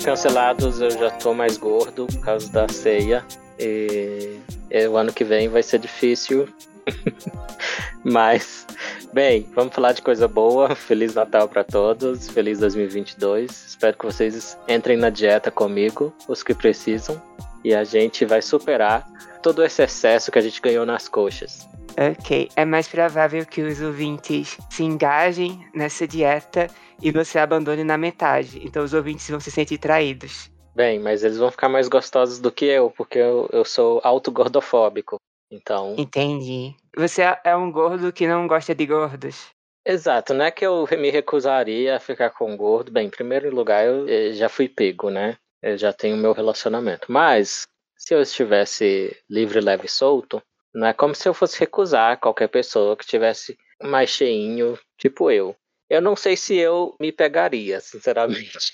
Cancelados, eu já tô mais gordo por causa da ceia. E, e o ano que vem vai ser difícil. Mas, bem, vamos falar de coisa boa. Feliz Natal para todos. Feliz 2022. Espero que vocês entrem na dieta comigo, os que precisam. E a gente vai superar todo esse excesso que a gente ganhou nas coxas. Ok, é mais provável que os ouvintes se engajem nessa dieta e você abandone na metade. Então os ouvintes vão se sentir traídos. Bem, mas eles vão ficar mais gostosos do que eu, porque eu, eu sou autogordofóbico. Então. Entendi. Você é um gordo que não gosta de gordos. Exato, não é que eu me recusaria a ficar com gordo. Bem, em primeiro lugar, eu eh, já fui pego, né? Eu já tenho meu relacionamento. Mas, se eu estivesse livre, leve e solto, não é como se eu fosse recusar qualquer pessoa que tivesse mais cheinho, tipo eu. Eu não sei se eu me pegaria, sinceramente.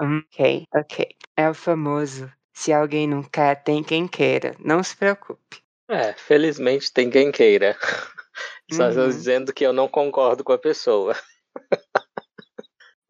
ok, ok. É o famoso. Se alguém não quer, tem quem queira. Não se preocupe. É, felizmente tem quem queira. Só estou uhum. dizendo que eu não concordo com a pessoa.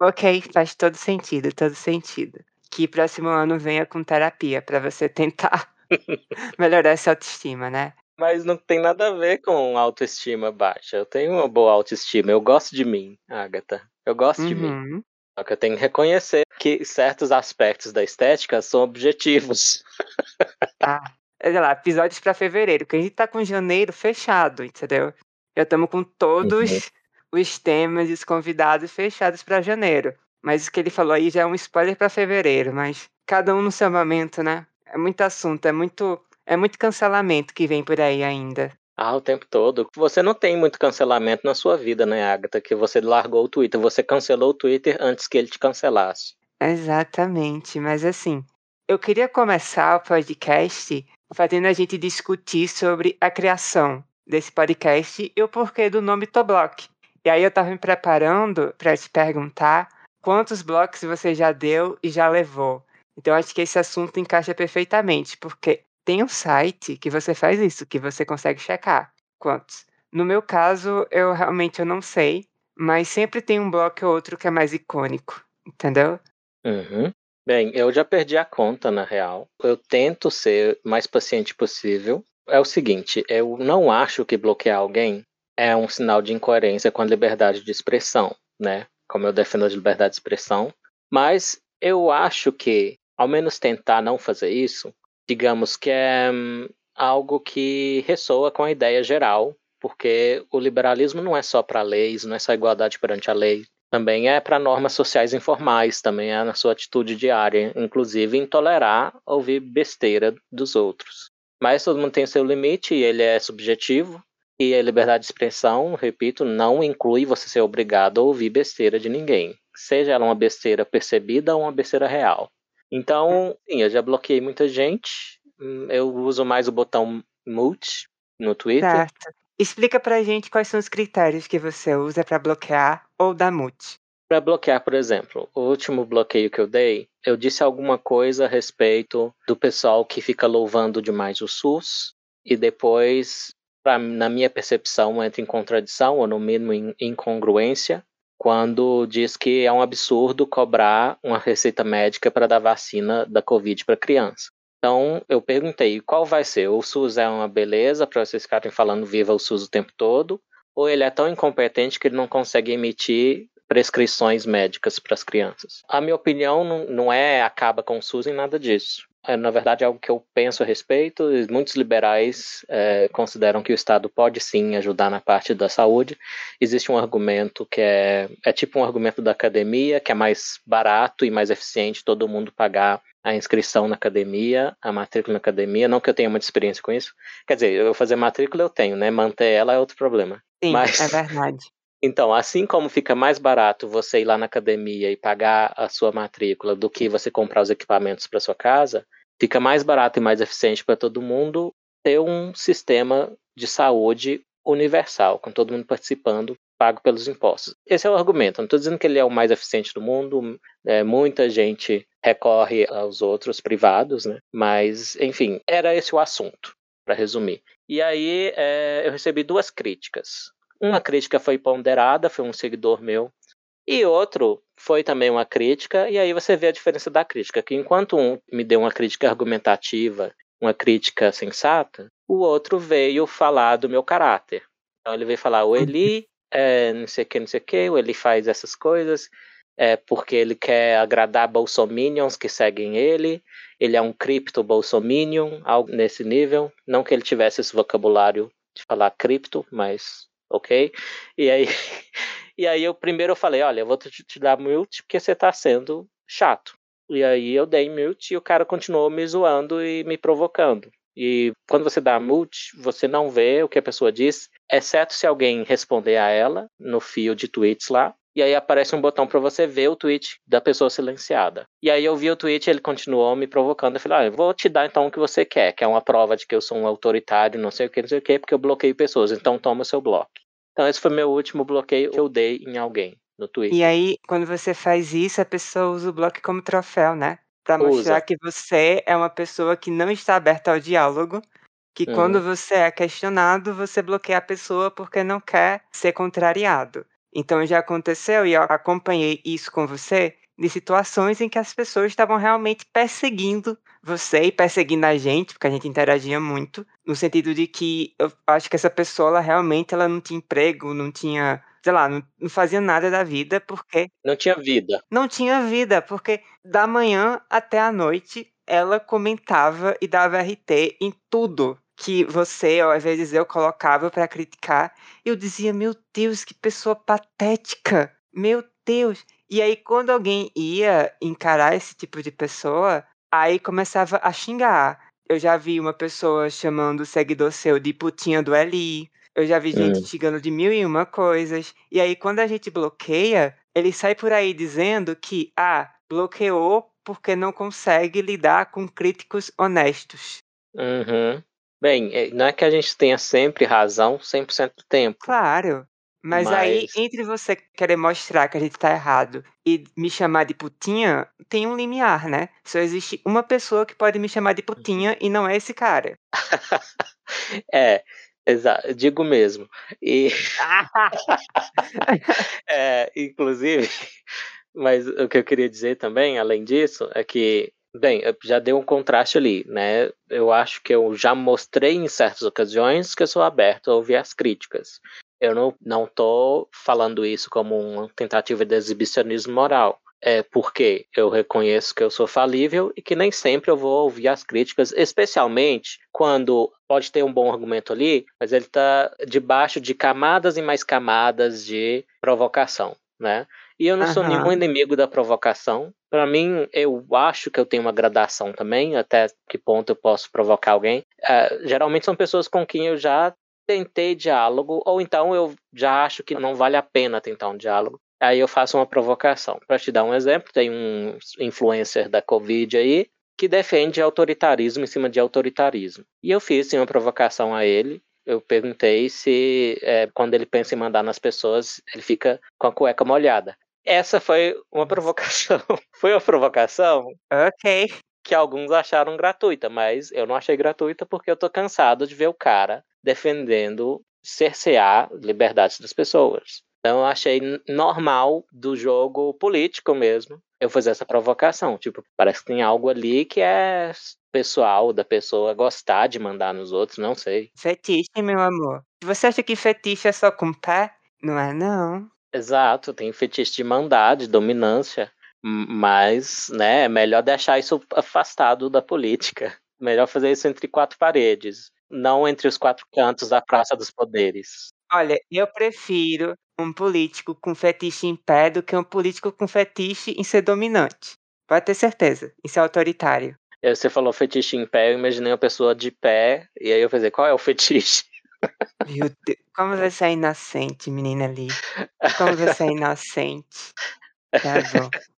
ok, faz todo sentido, todo sentido. Que próximo ano venha com terapia para você tentar melhorar essa autoestima, né? Mas não tem nada a ver com autoestima baixa. Eu tenho uma boa autoestima. Eu gosto de mim, Agatha. Eu gosto uhum. de mim. Uhum. Só que eu tenho que reconhecer que certos aspectos da estética são objetivos. Ah, olha lá, episódios para fevereiro, que a gente tá com janeiro fechado, entendeu? Já estamos com todos uhum. os temas e os convidados fechados para janeiro. Mas o que ele falou aí já é um spoiler para fevereiro, mas cada um no seu momento, né? É muito assunto, é muito é muito cancelamento que vem por aí ainda. Ah, o tempo todo. Você não tem muito cancelamento na sua vida, né, Agatha? Que você largou o Twitter. Você cancelou o Twitter antes que ele te cancelasse. Exatamente. Mas assim, eu queria começar o podcast fazendo a gente discutir sobre a criação desse podcast e o porquê do nome Toblock. E aí eu tava me preparando para te perguntar quantos blocos você já deu e já levou. Então acho que esse assunto encaixa perfeitamente, porque tem um site que você faz isso, que você consegue checar quantos. No meu caso, eu realmente eu não sei, mas sempre tem um bloco ou outro que é mais icônico, entendeu? Uhum. Bem, eu já perdi a conta, na real. Eu tento ser mais paciente possível. É o seguinte, eu não acho que bloquear alguém é um sinal de incoerência com a liberdade de expressão, né? Como eu defendo a liberdade de expressão. Mas eu acho que, ao menos tentar não fazer isso, digamos que é hum, algo que ressoa com a ideia geral, porque o liberalismo não é só para leis, não é só igualdade perante a lei, também é para normas sociais informais, também é na sua atitude diária, inclusive em tolerar ouvir besteira dos outros. Mas todo mundo tem seu limite e ele é subjetivo, e a liberdade de expressão, repito, não inclui você ser obrigado a ouvir besteira de ninguém, seja ela uma besteira percebida ou uma besteira real. Então, sim, eu já bloqueei muita gente. Hum, eu uso mais o botão mute no Twitter. Certo. Explica pra gente quais são os critérios que você usa para bloquear ou dar mute. Para bloquear, por exemplo, o último bloqueio que eu dei, eu disse alguma coisa a respeito do pessoal que fica louvando demais o SUS e depois, pra, na minha percepção, entra em contradição ou no mínimo em incongruência quando diz que é um absurdo cobrar uma receita médica para dar vacina da Covid para criança. Então, eu perguntei qual vai ser? O SUS é uma beleza para vocês ficarem falando viva o SUS o tempo todo? Ou ele é tão incompetente que ele não consegue emitir prescrições médicas para as crianças? A minha opinião não, é acaba com o SUS em nada disso é, na verdade, é algo que eu penso a respeito. Muitos liberais é, consideram que o Estado pode sim ajudar na parte da saúde. Existe um argumento que é, é tipo um argumento da academia, que é mais barato e mais eficiente todo mundo pagar a inscrição na academia, a matrícula na academia. Não que eu tenha muita experiência com isso. Quer dizer, eu fazer matrícula eu tenho, né? Manter ela é outro problema. Sim, Mas... é verdade. Então, assim como fica mais barato você ir lá na academia e pagar a sua matrícula do que você comprar os equipamentos para sua casa, fica mais barato e mais eficiente para todo mundo ter um sistema de saúde universal, com todo mundo participando, pago pelos impostos. Esse é o argumento. Não estou dizendo que ele é o mais eficiente do mundo. É, muita gente recorre aos outros privados, né? Mas, enfim, era esse o assunto, para resumir. E aí é, eu recebi duas críticas. Uma crítica foi ponderada, foi um seguidor meu, e outro foi também uma crítica, e aí você vê a diferença da crítica, que enquanto um me deu uma crítica argumentativa, uma crítica sensata, o outro veio falar do meu caráter. Então ele veio falar, o Eli é não sei o que, não sei o que, o Eli faz essas coisas, é porque ele quer agradar bolsominions que seguem ele, ele é um cripto bolsominion, algo nesse nível, não que ele tivesse esse vocabulário de falar cripto, mas ok. E aí, e aí eu primeiro eu falei, olha, eu vou te, te dar mute porque você tá sendo chato. E aí eu dei mute e o cara continuou me zoando e me provocando. E quando você dá mute, você não vê o que a pessoa diz, exceto se alguém responder a ela no fio de tweets lá. E aí aparece um botão para você ver o tweet da pessoa silenciada. E aí eu vi o tweet, ele continuou me provocando. Eu falei, ah, eu vou te dar então o que você quer, que é uma prova de que eu sou um autoritário, não sei o que, não sei o que, porque eu bloqueio pessoas. Então toma o seu bloco. Então esse foi meu último bloqueio que eu dei em alguém no Twitter. E aí, quando você faz isso, a pessoa usa o bloco como troféu, né? Para mostrar que você é uma pessoa que não está aberta ao diálogo, que uhum. quando você é questionado, você bloqueia a pessoa porque não quer ser contrariado. Então já aconteceu e eu acompanhei isso com você de situações em que as pessoas estavam realmente perseguindo você e perseguindo a gente, porque a gente interagia muito, no sentido de que eu acho que essa pessoa ela realmente ela não tinha emprego, não tinha sei lá, não, não fazia nada da vida porque. Não tinha vida. Não tinha vida, porque da manhã até a noite ela comentava e dava RT em tudo que você, ou às vezes eu, colocava para criticar. Eu dizia, meu Deus, que pessoa patética! Meu Deus! E aí, quando alguém ia encarar esse tipo de pessoa, aí começava a xingar. Eu já vi uma pessoa chamando o seguidor seu de putinha do LI. Eu já vi gente hum. xingando de mil e uma coisas. E aí, quando a gente bloqueia, ele sai por aí dizendo que, ah, bloqueou porque não consegue lidar com críticos honestos. Uhum. Bem, é, não é que a gente tenha sempre razão 100% do tempo. Claro. Mas, mas, aí, entre você querer mostrar que a gente tá errado e me chamar de putinha, tem um limiar, né? Só existe uma pessoa que pode me chamar de putinha e não é esse cara. é, Exato, digo mesmo. E é, inclusive, mas o que eu queria dizer também, além disso, é que, bem, já deu um contraste ali, né? Eu acho que eu já mostrei em certas ocasiões que eu sou aberto a ouvir as críticas. Eu não, não tô falando isso como uma tentativa de exibicionismo moral é porque eu reconheço que eu sou falível e que nem sempre eu vou ouvir as críticas, especialmente quando pode ter um bom argumento ali, mas ele está debaixo de camadas e mais camadas de provocação, né? E eu não uhum. sou nenhum inimigo da provocação. Para mim, eu acho que eu tenho uma gradação também, até que ponto eu posso provocar alguém. Uh, geralmente são pessoas com quem eu já tentei diálogo, ou então eu já acho que não vale a pena tentar um diálogo. Aí eu faço uma provocação. Para te dar um exemplo, tem um influencer da Covid aí que defende autoritarismo em cima de autoritarismo. E eu fiz sim, uma provocação a ele. Eu perguntei se, é, quando ele pensa em mandar nas pessoas, ele fica com a cueca molhada. Essa foi uma provocação. foi uma provocação. Ok. Que alguns acharam gratuita, mas eu não achei gratuita porque eu tô cansado de ver o cara defendendo cercear liberdades das pessoas. Então eu achei normal do jogo político mesmo eu fazer essa provocação. Tipo, parece que tem algo ali que é pessoal da pessoa gostar de mandar nos outros, não sei. Fetiche, meu amor. Você acha que fetiche é só com pé? Não é não. Exato, tem fetiche de mandar, de dominância. Mas, né, é melhor deixar isso afastado da política. Melhor fazer isso entre quatro paredes, não entre os quatro cantos da Praça dos Poderes. Olha, eu prefiro um político com fetiche em pé do que um político com fetiche em ser dominante. Pode ter certeza, isso é autoritário. Você falou fetiche em pé, eu imaginei uma pessoa de pé, e aí eu falei, qual é o fetiche? Meu Deus, como você é inocente, menina ali. Como você é inocente. Tá.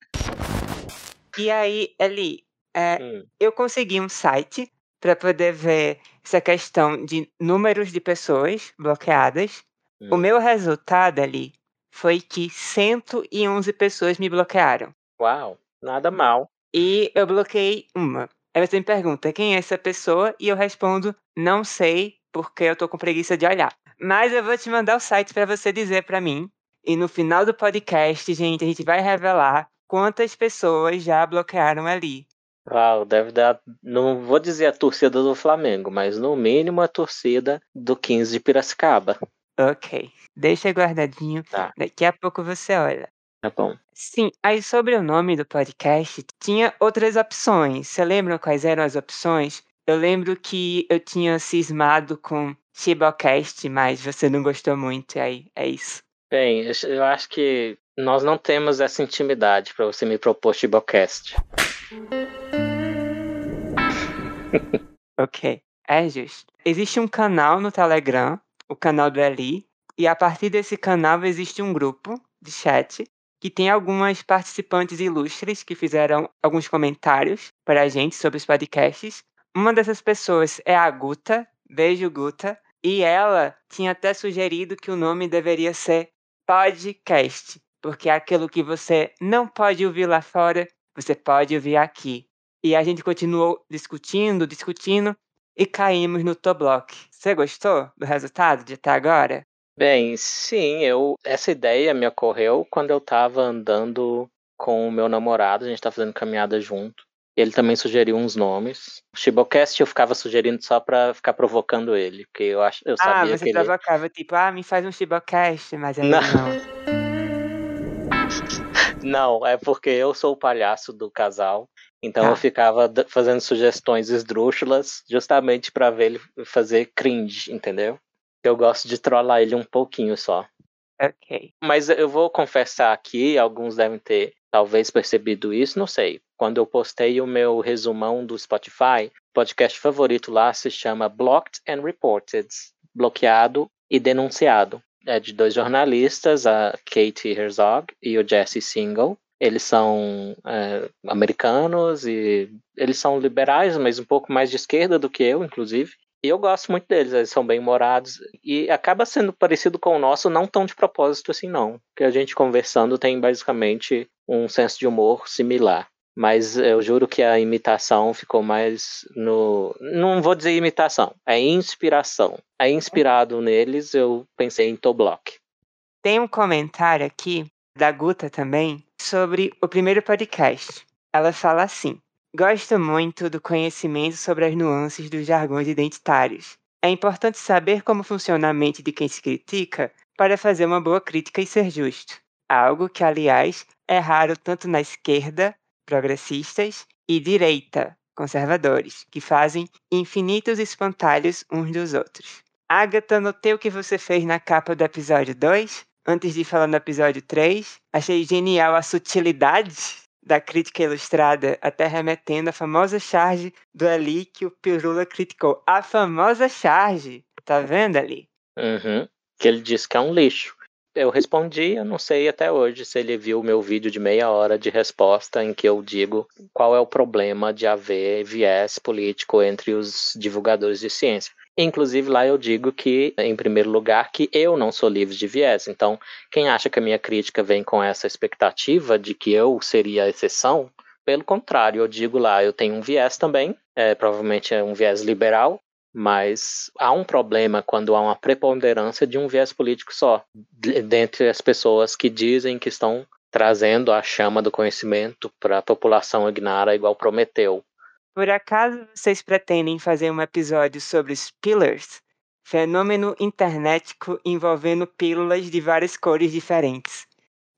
E aí, Eli, é, hum. eu consegui um site para poder ver essa questão de números de pessoas bloqueadas. Hum. O meu resultado ali foi que 111 pessoas me bloquearam. Uau, nada mal. E eu bloqueei uma. Aí você me pergunta quem é essa pessoa e eu respondo não sei porque eu tô com preguiça de olhar. Mas eu vou te mandar o site para você dizer para mim E no final do podcast, gente, a gente vai revelar quantas pessoas já bloquearam ali. Uau, deve dar. Não vou dizer a torcida do Flamengo, mas no mínimo a torcida do 15 de Piracicaba. Ok. Deixa guardadinho. Tá. Daqui a pouco você olha. Tá bom. Sim, aí sobre o nome do podcast, tinha outras opções. Você lembra quais eram as opções? Eu lembro que eu tinha cismado com Shibocast, mas você não gostou muito, e aí é isso. Bem, eu acho que nós não temos essa intimidade para você me propor Shibocast. Ok, é justo. Existe um canal no Telegram, o canal do Eli, e a partir desse canal existe um grupo de chat que tem algumas participantes ilustres que fizeram alguns comentários para a gente sobre os podcasts. Uma dessas pessoas é a Guta, beijo Guta, e ela tinha até sugerido que o nome deveria ser podcast, porque é aquilo que você não pode ouvir lá fora, você pode ouvir aqui. E a gente continuou discutindo, discutindo e caímos no Toblock. Você gostou do resultado de até agora? Bem, sim, eu essa ideia me ocorreu quando eu estava andando com o meu namorado, a gente estava fazendo caminhada junto. Ele também sugeriu uns nomes. O Shibocast eu ficava sugerindo só para ficar provocando ele, porque eu acho, eu Ah, sabia você que ele provocava, tipo, ah, me faz um Shibocast, mas aí não. Não. Não, é porque eu sou o palhaço do casal, então Tá. eu ficava fazendo sugestões esdrúxulas justamente para ver ele fazer cringe, entendeu? Eu gosto de trollar ele um pouquinho só. Ok. Mas eu vou confessar aqui, alguns devem ter talvez percebido isso, não sei. Quando eu postei o meu resumão do Spotify, o podcast favorito lá se chama Blocked and Reported, bloqueado e denunciado. É de dois jornalistas, a Katie Herzog e o Jesse Single. Eles são é, americanos e eles são liberais, mas um pouco mais de esquerda do que eu, inclusive. E eu gosto muito deles, eles são bem morados. E acaba sendo parecido com o nosso, não tão de propósito assim, não. Porque a gente conversando tem basicamente um senso de humor similar. Mas eu juro que a imitação ficou mais no. Não vou dizer imitação, é inspiração. É inspirado neles, eu pensei em Toblock. Tem um comentário aqui da Guta também sobre o primeiro podcast. Ela fala assim: Gosto muito do conhecimento sobre as nuances dos jargões identitários. É importante saber como funciona a mente de quem se critica para fazer uma boa crítica e ser justo. Algo que, aliás, é raro tanto na esquerda, progressistas, e direita, conservadores, que fazem infinitos espantalhos uns dos outros. Agatha, notei o que você fez na capa do episódio 2, antes de falar no episódio 3. Achei genial a sutilidade da crítica ilustrada, até remetendo à famosa charge do Ali que o Pirula criticou. A famosa charge! Tá vendo ali? Uhum. Que ele disse que é um lixo. Eu respondi, eu não sei até hoje se ele viu o meu vídeo de meia hora de resposta em que eu digo qual é o problema de haver viés político entre os divulgadores de ciência. Inclusive lá eu digo que, em primeiro lugar, que eu não sou livre de viés. Então, quem acha que a minha crítica vem com essa expectativa de que eu seria a exceção, pelo contrário, eu digo lá, eu tenho um viés também, é, provavelmente é um viés liberal, mas há um problema quando há uma preponderância de um viés político só, de- dentre as pessoas que dizem que estão trazendo a chama do conhecimento para a população ignara igual prometeu. Por acaso vocês pretendem fazer um episódio sobre os pillars? Fenômeno internetico envolvendo pílulas de várias cores diferentes.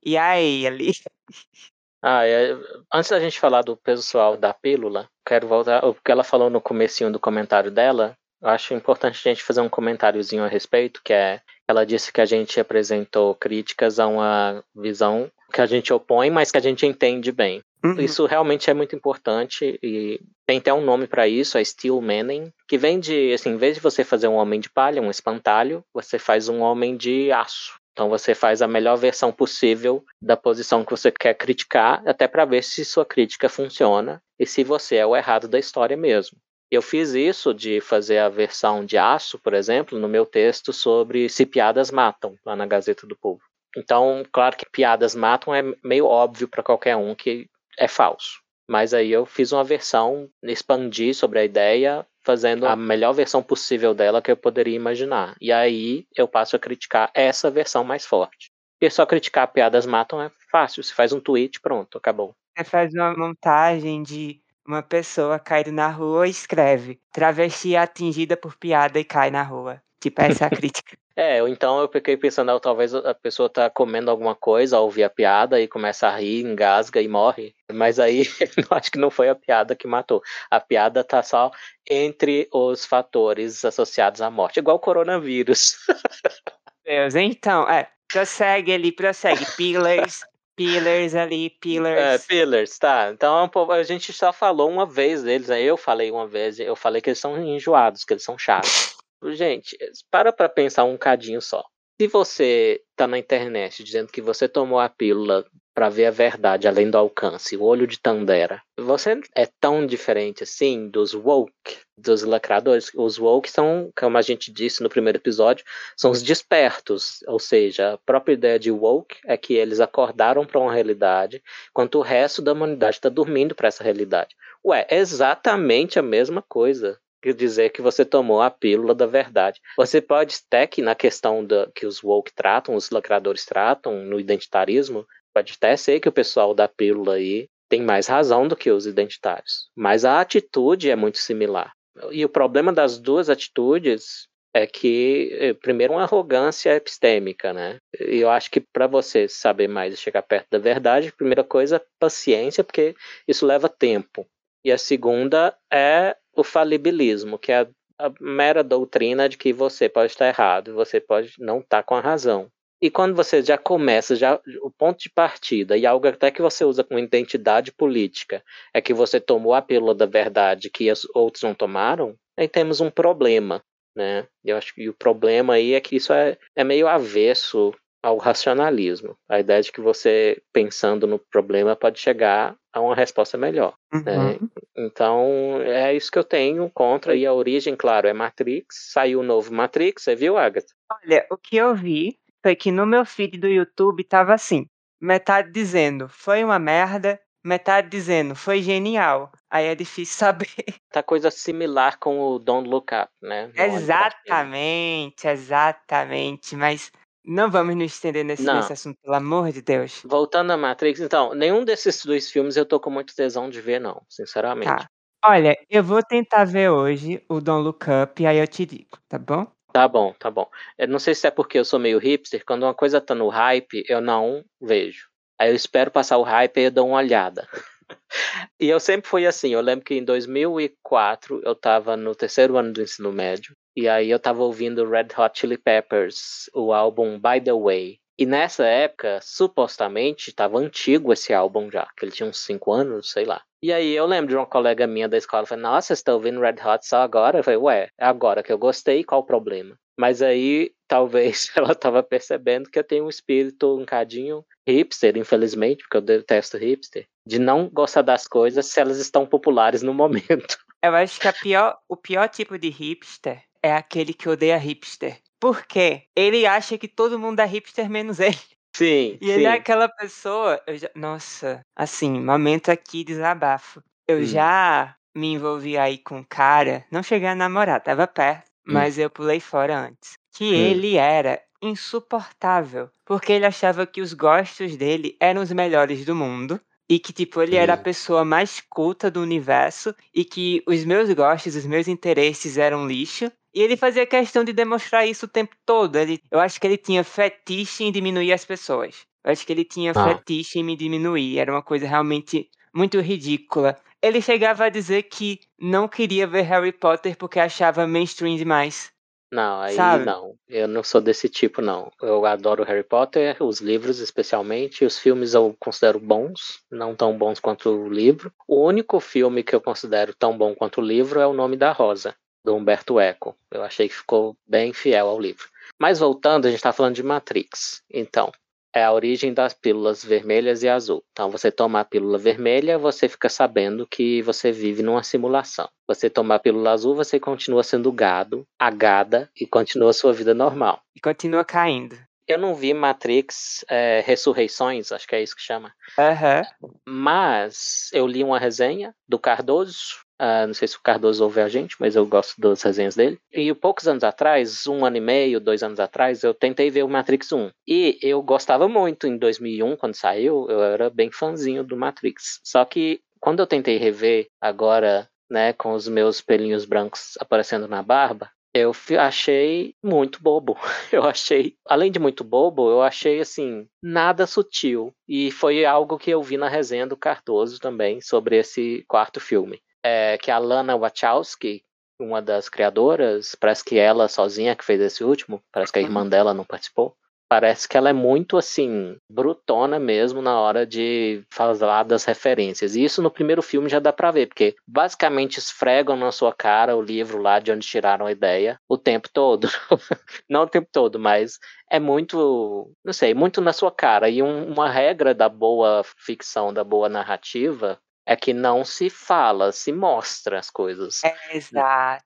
E aí, ali? Ah, é, antes da gente falar do pessoal da pílula, quero voltar o que ela falou no comecinho do comentário dela. Eu acho importante a gente fazer um comentáriozinho a respeito, que é ela disse que a gente apresentou críticas a uma visão que a gente opõe, mas que a gente entende bem. Uhum. Isso realmente é muito importante e tem até um nome para isso, é Steel Manning, que vem de, assim, em vez de você fazer um homem de palha, um espantalho, você faz um homem de aço. Então você faz a melhor versão possível da posição que você quer criticar, até para ver se sua crítica funciona e se você é o errado da história mesmo. Eu fiz isso de fazer a versão de aço, por exemplo, no meu texto sobre se piadas matam, lá na Gazeta do Povo. Então, claro que piadas matam é meio óbvio para qualquer um que é falso. Mas aí eu fiz uma versão, expandi sobre a ideia, fazendo a melhor versão possível dela que eu poderia imaginar. E aí eu passo a criticar essa versão mais forte. Porque só criticar piadas matam é fácil. Você faz um tweet, pronto, acabou. Você faz uma montagem de uma pessoa caído na rua e escreve travesti é atingida por piada e cai na rua. Tipo, essa é a crítica. É, ou então eu fiquei pensando, ah, talvez a pessoa tá comendo alguma coisa ouvir a piada e começa a rir, engasga e morre. Mas aí acho que não foi a piada que matou. A piada tá só entre os fatores associados à morte, igual o coronavírus. Deus, então, é, prossegue ali, prossegue. Pillars, pillars ali, pillars. É, pillars, tá. Então a gente só falou uma vez deles, né? Eu falei uma vez, eu falei que eles são enjoados, que eles são chatos. Gente, para pra pensar um cadinho só. Se você tá na internet dizendo que você tomou a pílula para ver a verdade além do alcance, o olho de Tandera, você é tão diferente assim dos woke, dos lacradores. Os woke são, como a gente disse no primeiro episódio, são os despertos, ou seja, a própria ideia de woke é que eles acordaram para uma realidade, enquanto o resto da humanidade está dormindo para essa realidade. Ué, é exatamente a mesma coisa dizer que você tomou a pílula da verdade. Você pode até que na questão da, que os woke tratam, os lacradores tratam no identitarismo, pode até ser que o pessoal da pílula aí tem mais razão do que os identitários. Mas a atitude é muito similar. E o problema das duas atitudes é que, eh, primeiro, uma arrogância epistêmica, né? E eu acho que para você saber mais e chegar perto da verdade, primeira coisa, paciência, porque isso leva tempo. E a segunda é o falibilismo, que é a, mera doutrina de que você pode estar errado, você pode não estar com a razão. E quando você já começa, já o ponto de partida, e algo até que você usa com identidade política, é que você tomou a pílula da verdade que os outros não tomaram, aí temos um problema, né? Eu acho que o problema aí é que isso é, é meio avesso ao racionalismo. A ideia de que você, pensando no problema, pode chegar a uma resposta melhor. Né? Uhum. Né? Então, é isso que eu tenho contra. E a origem, claro, é Matrix. Saiu o novo Matrix, você viu, Agatha? Olha, o que eu vi foi que no meu feed do YouTube tava assim: metade dizendo foi uma merda, metade dizendo foi genial. Aí é difícil saber. Tá coisa similar com o Don't Look Up, né? exatamente, exatamente. Mas não vamos nos estender nesse, nesse, assunto, pelo amor de Deus. Voltando a Matrix, então, nenhum desses dois filmes eu tô com muito tesão de ver, não, sinceramente. Tá. Olha, eu vou tentar ver hoje o Don't Look Up e aí eu te digo, tá bom? Tá bom, tá bom. Eu não sei se é porque eu sou meio hipster, quando uma coisa tá no hype, eu não vejo. Aí eu espero passar o hype e eu dou uma olhada. e eu sempre fui assim. Eu lembro que em 2004 eu estava no terceiro ano do ensino médio. E aí eu estava ouvindo Red Hot Chili Peppers, o álbum By the Way. E nessa época, supostamente, estava antigo esse álbum já, que ele tinha uns 5 anos, sei lá. E aí eu lembro de uma colega minha da escola, falei, nossa, está ouvindo Red Hot só agora? Eu falei, ué, é agora que eu gostei, qual o problema? Mas aí, talvez ela estava percebendo que eu tenho um espírito um cadinho hipster, infelizmente, porque eu detesto hipster, de não gostar das coisas se elas estão populares no momento. Eu acho que pior, o pior tipo de hipster é aquele que odeia hipster. Por quê? Ele acha que todo mundo é hipster menos ele. Sim. E sim. ele é aquela pessoa. Já, nossa, assim, momento aqui desabafo. Eu hum. já me envolvi aí com um cara, não cheguei a namorar, tava perto, hum. mas eu pulei fora antes. Que hum. ele era insuportável, porque ele achava que os gostos dele eram os melhores do mundo e que tipo ele era a pessoa mais culta do universo e que os meus gostos, os meus interesses eram lixo. E ele fazia questão de demonstrar isso o tempo todo. Ele, eu acho que ele tinha fetiche em diminuir as pessoas. Eu acho que ele tinha ah. fetiche em me diminuir. Era uma coisa realmente muito ridícula. Ele chegava a dizer que não queria ver Harry Potter porque achava mainstream demais. Não, aí Sabe? não. Eu não sou desse tipo, não. Eu adoro Harry Potter, os livros especialmente. Os filmes eu considero bons, não tão bons quanto o livro. O único filme que eu considero tão bom quanto o livro é O Nome da Rosa, do Humberto Eco. Eu achei que ficou bem fiel ao livro. Mas voltando, a gente está falando de Matrix. Então, é a origem das pílulas vermelhas e azul. Então, você toma a pílula vermelha, você fica sabendo que você vive numa simulação. Você toma a pílula azul, você continua sendo gado, agada e continua a sua vida normal. E continua caindo. Eu não vi Matrix é, Ressurreições, acho que é isso que chama. Uhum. Mas eu li uma resenha do Cardoso Uh, não sei se o Cardoso ouve a gente, mas eu gosto das resenhas dele. E poucos anos atrás, um ano e meio, dois anos atrás, eu tentei ver o Matrix 1. E eu gostava muito em 2001, quando saiu, eu era bem fãzinho do Matrix. Só que quando eu tentei rever agora, né, com os meus pelinhos brancos aparecendo na barba, eu achei muito bobo. Eu achei, além de muito bobo, eu achei assim, nada sutil. E foi algo que eu vi na resenha do Cardoso também sobre esse quarto filme. É que a Lana Wachowski, uma das criadoras, parece que ela sozinha que fez esse último, parece que a irmã dela não participou parece que ela é muito assim, brutona mesmo na hora de falar das referências. E isso no primeiro filme já dá pra ver, porque basicamente esfregam na sua cara o livro lá de onde tiraram a ideia o tempo todo. Não o tempo todo, mas é muito, não sei, muito na sua cara. E um, uma regra da boa ficção, da boa narrativa, é que não se fala, se mostra as coisas. É, exato.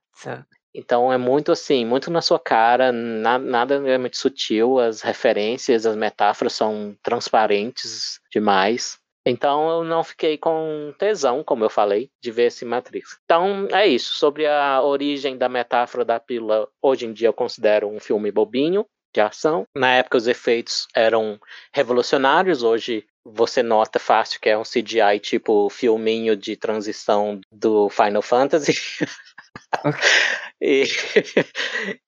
Então é muito assim, muito na sua cara, na, nada é muito sutil, as referências, as metáforas são transparentes demais. Então eu não fiquei com tesão, como eu falei, de ver esse Matrix. Então é isso, sobre a origem da metáfora da pílula, hoje em dia eu considero um filme bobinho de ação. Na época os efeitos eram revolucionários, hoje você nota fácil que é um CGI tipo filminho de transição do Final Fantasy. E,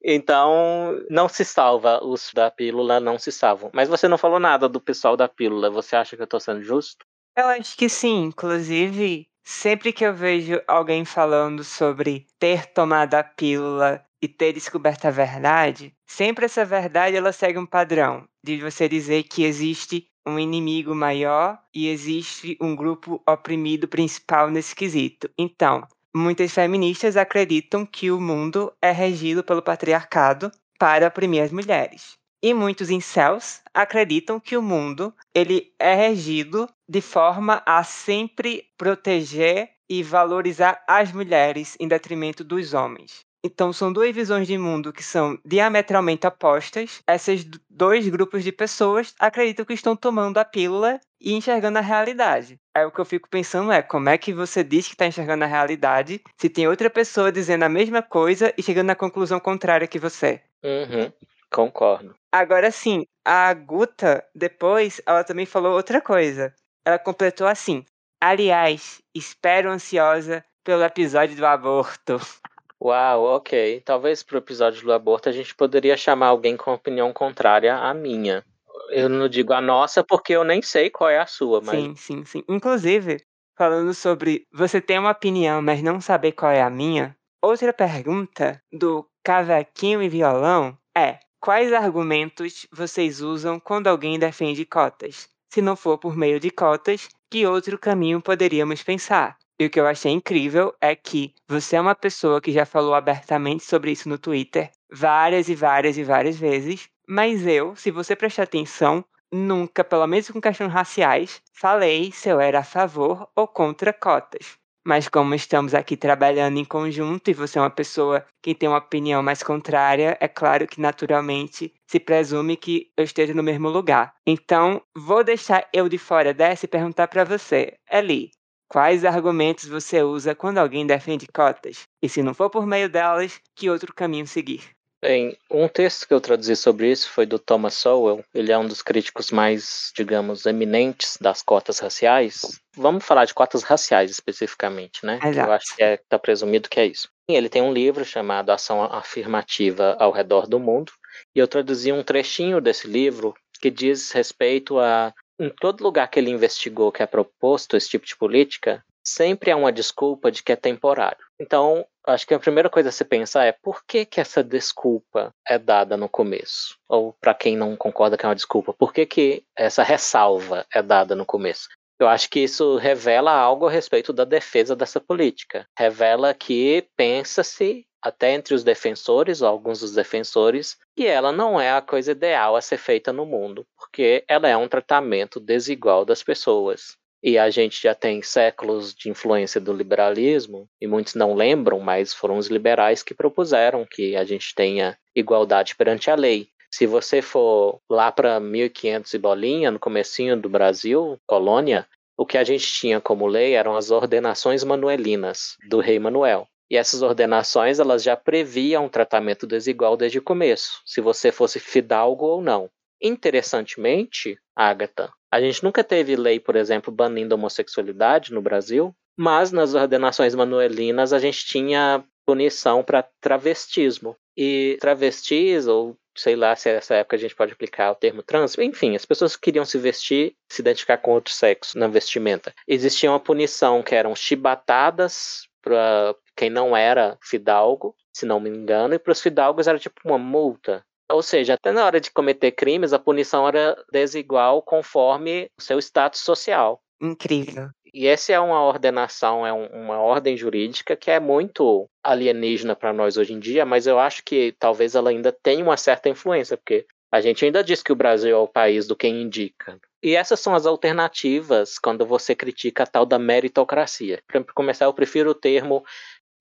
então, não se salva. Os da pílula não se salvam. Mas você não falou nada do pessoal da pílula. Você acha que eu tô sendo justo? Eu acho que sim. Inclusive, sempre que eu vejo alguém falando sobre ter tomado a pílula e ter descoberto a verdade, sempre essa verdade ela segue um padrão de você dizer que existe um inimigo maior e existe um grupo oprimido principal nesse quesito. Então, Muitas feministas acreditam que o mundo é regido pelo patriarcado para oprimir as mulheres. E muitos incels acreditam que o mundo ele é regido de forma a sempre proteger e valorizar as mulheres em detrimento dos homens. Então, são duas visões de mundo que são diametralmente opostas. Esses dois grupos de pessoas acreditam que estão tomando a pílula e enxergando a realidade. Aí o que eu fico pensando é como é que você diz que está enxergando a realidade se tem outra pessoa dizendo a mesma coisa e chegando na conclusão contrária que você. Uhum, concordo. Agora sim, a Guta, depois, ela também falou outra coisa. Ela completou assim: Aliás, espero ansiosa pelo episódio do aborto. Uau, ok. Talvez pro episódio do aborto a gente poderia chamar alguém com opinião contrária à minha. Eu não digo a nossa porque eu nem sei qual é a sua, mas. Sim, sim, sim. Inclusive, falando sobre você ter uma opinião, mas não saber qual é a minha, outra pergunta do cavaquinho e violão é: quais argumentos vocês usam quando alguém defende cotas? Se não for por meio de cotas, que outro caminho poderíamos pensar? E o que eu achei incrível é que você é uma pessoa que já falou abertamente sobre isso no Twitter várias e várias e várias vezes, mas eu, se você prestar atenção, nunca, pelo menos com questões raciais, falei se eu era a favor ou contra cotas. Mas como estamos aqui trabalhando em conjunto e você é uma pessoa que tem uma opinião mais contrária, é claro que naturalmente se presume que eu esteja no mesmo lugar. Então, vou deixar eu de fora dessa e perguntar para você, Eli, Quais argumentos você usa quando alguém defende cotas? E se não for por meio delas, que outro caminho seguir? Bem, um texto que eu traduzi sobre isso foi do Thomas Sowell. Ele é um dos críticos mais, digamos, eminentes das cotas raciais. Vamos falar de cotas raciais especificamente, né? Exato. Eu acho que está é, tá presumido que é isso. Ele tem um livro chamado Ação Afirmativa ao Redor do Mundo. E eu traduzi um trechinho desse livro que diz respeito a em todo lugar que ele investigou que é proposto esse tipo de política, sempre há uma desculpa de que é temporário. Então, acho que a primeira coisa a se pensar é por que, que essa desculpa é dada no começo? Ou para quem não concorda que é uma desculpa, por que, que essa ressalva é dada no começo? Eu acho que isso revela algo a respeito da defesa dessa política. Revela que pensa-se até entre os defensores, alguns dos defensores, que ela não é a coisa ideal a ser feita no mundo, porque ela é um tratamento desigual das pessoas. E a gente já tem séculos de influência do liberalismo, e muitos não lembram, mas foram os liberais que propuseram que a gente tenha igualdade perante a lei. Se você for lá para 1500 e bolinha, no comecinho do Brasil, colônia, o que a gente tinha como lei eram as ordenações manuelinas do rei Manuel. E essas ordenações elas já previam um tratamento desigual desde o começo, se você fosse fidalgo ou não. Interessantemente, Agatha, a gente nunca teve lei, por exemplo, banindo a homossexualidade no Brasil, mas nas ordenações manuelinas a gente tinha punição para travestismo. E travestis, ou sei lá se nessa época a gente pode aplicar o termo trans, enfim, as pessoas que queriam se vestir, se identificar com outro sexo na vestimenta. Existia uma punição que eram chibatadas para quem não era fidalgo, se não me engano, e para os fidalgos era tipo uma multa. Ou seja, até na hora de cometer crimes, a punição era desigual conforme o seu status social. Incrível. E essa é uma ordenação, é um, uma ordem jurídica que é muito alienígena para nós hoje em dia, mas eu acho que talvez ela ainda tenha uma certa influência, porque a gente ainda diz que o Brasil é o país do quem indica. E essas são as alternativas quando você critica a tal da meritocracia. Para começar, eu prefiro o termo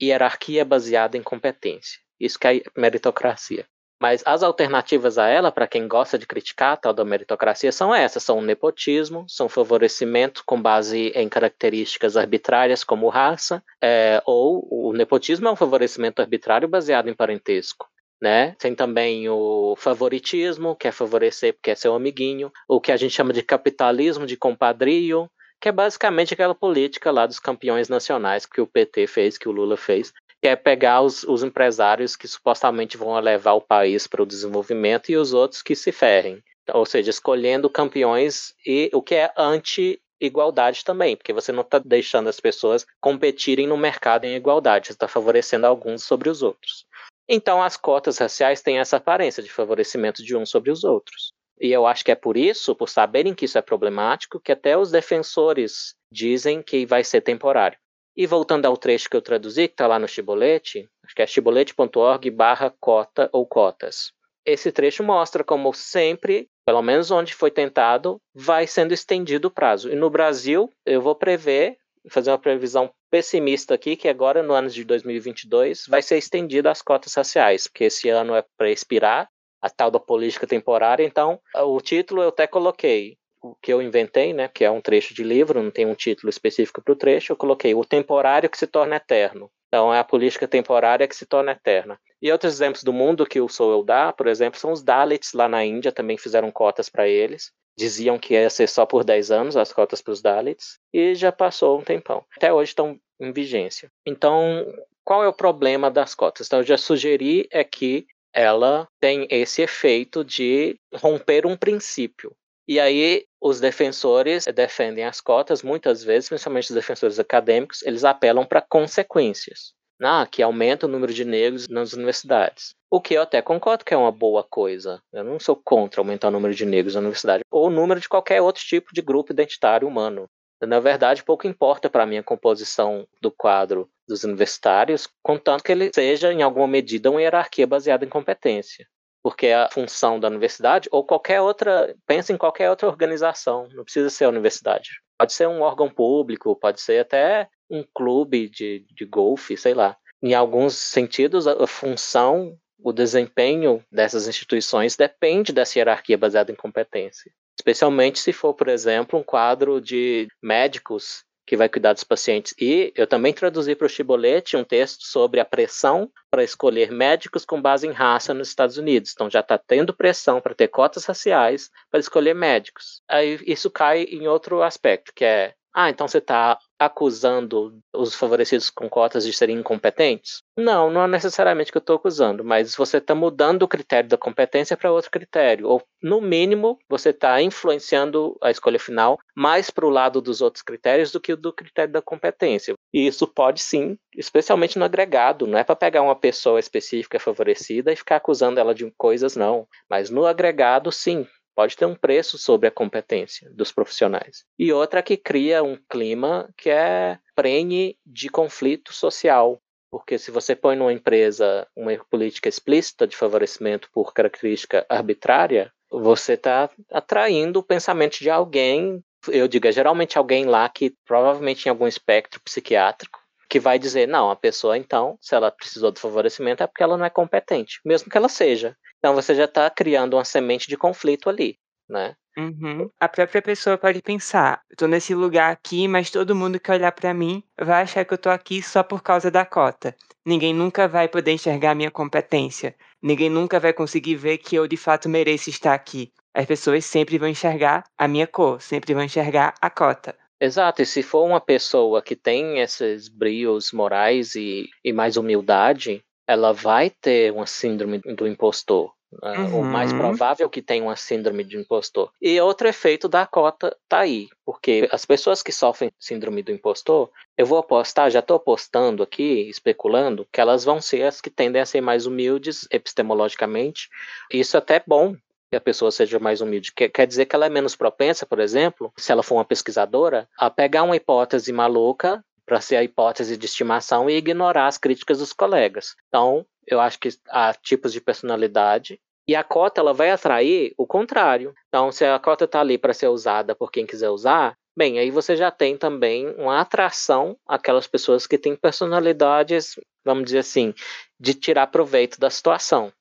hierarquia baseada em competência. Isso que é meritocracia. Mas as alternativas a ela, para quem gosta de criticar a tal da meritocracia, são essas: são o nepotismo, são favorecimento com base em características arbitrárias como raça, é, ou o nepotismo é um favorecimento arbitrário baseado em parentesco. Né? Tem também o favoritismo, que é favorecer porque é seu amiguinho, o que a gente chama de capitalismo de compadrio, que é basicamente aquela política lá dos campeões nacionais que o PT fez, que o Lula fez, que é pegar os, os empresários que supostamente vão levar o país para o desenvolvimento e os outros que se ferrem. Ou seja, escolhendo campeões e o que é anti igualdade também, porque você não está deixando as pessoas competirem no mercado em igualdade, você está favorecendo alguns sobre os outros. Então, as cotas raciais têm essa aparência de favorecimento de uns sobre os outros. E eu acho que é por isso, por saberem que isso é problemático, que até os defensores dizem que vai ser temporário. E voltando ao trecho que eu traduzi, que está lá no Chibolete, acho que é chibolete.org barra cota ou cotas. Esse trecho mostra como sempre, pelo menos onde foi tentado, vai sendo estendido o prazo. E no Brasil, eu vou prever, fazer uma previsão pessimista aqui, que agora no ano de 2022 vai ser estendido as cotas raciais, porque esse ano é para expirar a tal da política temporária. Então, o título eu até coloquei que eu inventei, né, que é um trecho de livro, não tem um título específico para o trecho, eu coloquei o temporário que se torna eterno. Então é a política temporária que se torna eterna. E outros exemplos do mundo que o Sou Eu dá, por exemplo, são os Dalits lá na Índia, também fizeram cotas para eles. Diziam que ia ser só por 10 anos as cotas para os Dalits, e já passou um tempão. Até hoje estão em vigência. Então, qual é o problema das cotas? Então, eu já sugeri é que ela tem esse efeito de romper um princípio. E aí os defensores defendem as cotas, muitas vezes, principalmente os defensores acadêmicos, eles apelam para consequências. Ah, que aumenta o número de negros nas universidades. O que eu até concordo que é uma boa coisa. Eu não sou contra aumentar o número de negros na universidade, ou o número de qualquer outro tipo de grupo identitário humano. Na verdade, pouco importa para mim a composição do quadro dos universitários, contanto que ele seja, em alguma medida, uma hierarquia baseada em competência porque a função da universidade ou qualquer outra, pensa em qualquer outra organização, não precisa ser a universidade. Pode ser um órgão público, pode ser até um clube de, de golfe, sei lá. Em alguns sentidos, a, a função, o desempenho dessas instituições depende dessa hierarquia baseada em competência. Especialmente se for, por exemplo, um quadro de médicos que vai cuidar dos pacientes. E eu também traduzi para o Chibolete um texto sobre a pressão para escolher médicos com base em raça nos Estados Unidos. Então já está tendo pressão para ter cotas raciais para escolher médicos. Aí isso cai em outro aspecto, que é ah, então você está acusando os favorecidos com cotas de serem incompetentes? Não, não é necessariamente que eu estou acusando, mas você está mudando o critério da competência para outro critério. Ou, no mínimo, você está influenciando a escolha final mais para o lado dos outros critérios do que do critério da competência. E isso pode sim, especialmente no agregado. Não é para pegar uma pessoa específica favorecida e ficar acusando ela de coisas, não. Mas no agregado, sim, pode ter um preço sobre a competência dos profissionais. E outra que cria um clima que é prene de conflito social. Porque se você põe numa empresa uma política explícita de favorecimento por característica arbitrária, você está atraindo o pensamento de alguém, eu digo, é geralmente alguém lá que provavelmente tem algum espectro psiquiátrico, que vai dizer, não, a pessoa então, se ela precisou do favorecimento é porque ela não é competente, mesmo que ela seja. Então você já está criando uma semente de conflito ali. né? Uhum. A própria pessoa pode pensar: "Eu tô nesse lugar aqui, mas todo mundo que olhar pra mim vai achar que eu tô aqui só por causa da cota. Ninguém nunca vai poder enxergar a minha competência. Ninguém nunca vai conseguir ver que eu de fato mereço estar aqui. As pessoas sempre vão enxergar a minha cor, sempre vão enxergar a cota". Exato, e se for uma pessoa que tem esses brios morais e, e mais humildade, ela vai ter uma síndrome do impostor. Uhum. O mais provável que tenha uma síndrome de impostor. E outro efeito da cota tá aí, porque as pessoas que sofrem síndrome do impostor, eu vou apostar, já estou apostando aqui, especulando, que elas vão ser as que tendem a ser mais humildes epistemologicamente. Isso até é bom, que a pessoa seja mais humilde. Quer dizer que ela é menos propensa, por exemplo, se ela for uma pesquisadora, a pegar uma hipótese maluca para ser a hipótese de estimação e ignorar as críticas dos colegas. Então, eu acho que há tipos de personalidade e a cota ela vai atrair o contrário. Então, se a cota está ali para ser usada por quem quiser usar, bem, aí você já tem também uma atração àquelas pessoas que têm personalidades, vamos dizer assim, de tirar proveito da situação.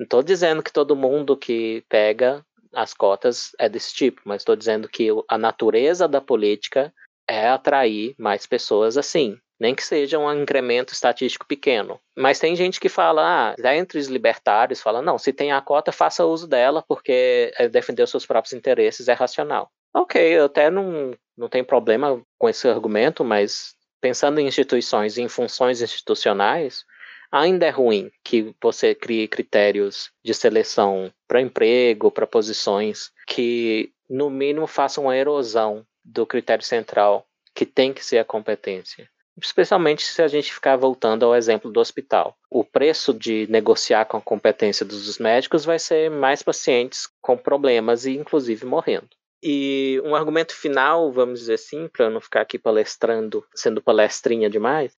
Não estou dizendo que todo mundo que pega as cotas é desse tipo, mas estou dizendo que a natureza da política é atrair mais pessoas assim, nem que seja um incremento estatístico pequeno. Mas tem gente que fala, ah, entre os libertários, fala, não, se tem a cota, faça uso dela, porque é defender os seus próprios interesses é racional. Ok, eu até não, não tenho problema com esse argumento, mas pensando em instituições e em funções institucionais, ainda é ruim que você crie critérios de seleção para emprego, para posições que, no mínimo, façam uma erosão do critério central, que tem que ser a competência. Especialmente se a gente ficar voltando ao exemplo do hospital. O preço de negociar com a competência dos médicos vai ser mais pacientes com problemas e, inclusive, morrendo. E um argumento final, vamos dizer assim, para eu não ficar aqui palestrando, sendo palestrinha demais.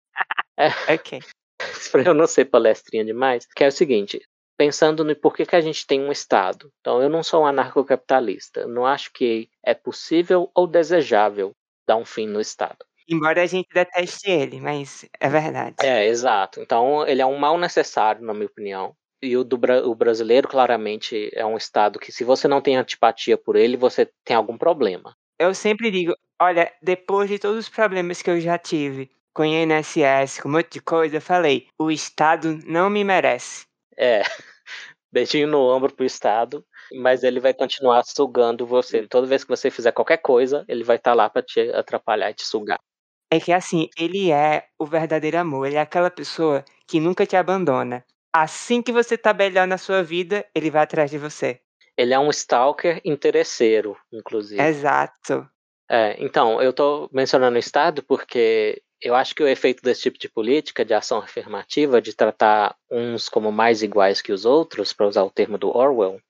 é, ok. para eu não ser palestrinha demais, que é o seguinte: pensando no porquê que a gente tem um Estado. Então, eu não sou um anarcocapitalista. Eu não acho que é possível ou desejável dar um fim no Estado. Embora a gente deteste ele, mas é verdade. É, exato. Então, ele é um mal necessário, na minha opinião. E o, do, o brasileiro, claramente, é um Estado que, se você não tem antipatia por ele, você tem algum problema. Eu sempre digo: olha, depois de todos os problemas que eu já tive, com INSS, com um monte de coisa, eu falei, o Estado não me merece. É, beijinho no ombro pro Estado, mas ele vai continuar sugando você. Toda vez que você fizer qualquer coisa, ele vai estar tá lá para te atrapalhar e te sugar. É que assim, ele é o verdadeiro amor, ele é aquela pessoa que nunca te abandona. Assim que você tá melhor na sua vida, ele vai atrás de você. Ele é um stalker interesseiro, inclusive. Exato. É, então, eu tô mencionando o Estado porque eu acho que o efeito desse tipo de política de ação afirmativa, de tratar uns como mais iguais que os outros, para usar o termo do Orwell,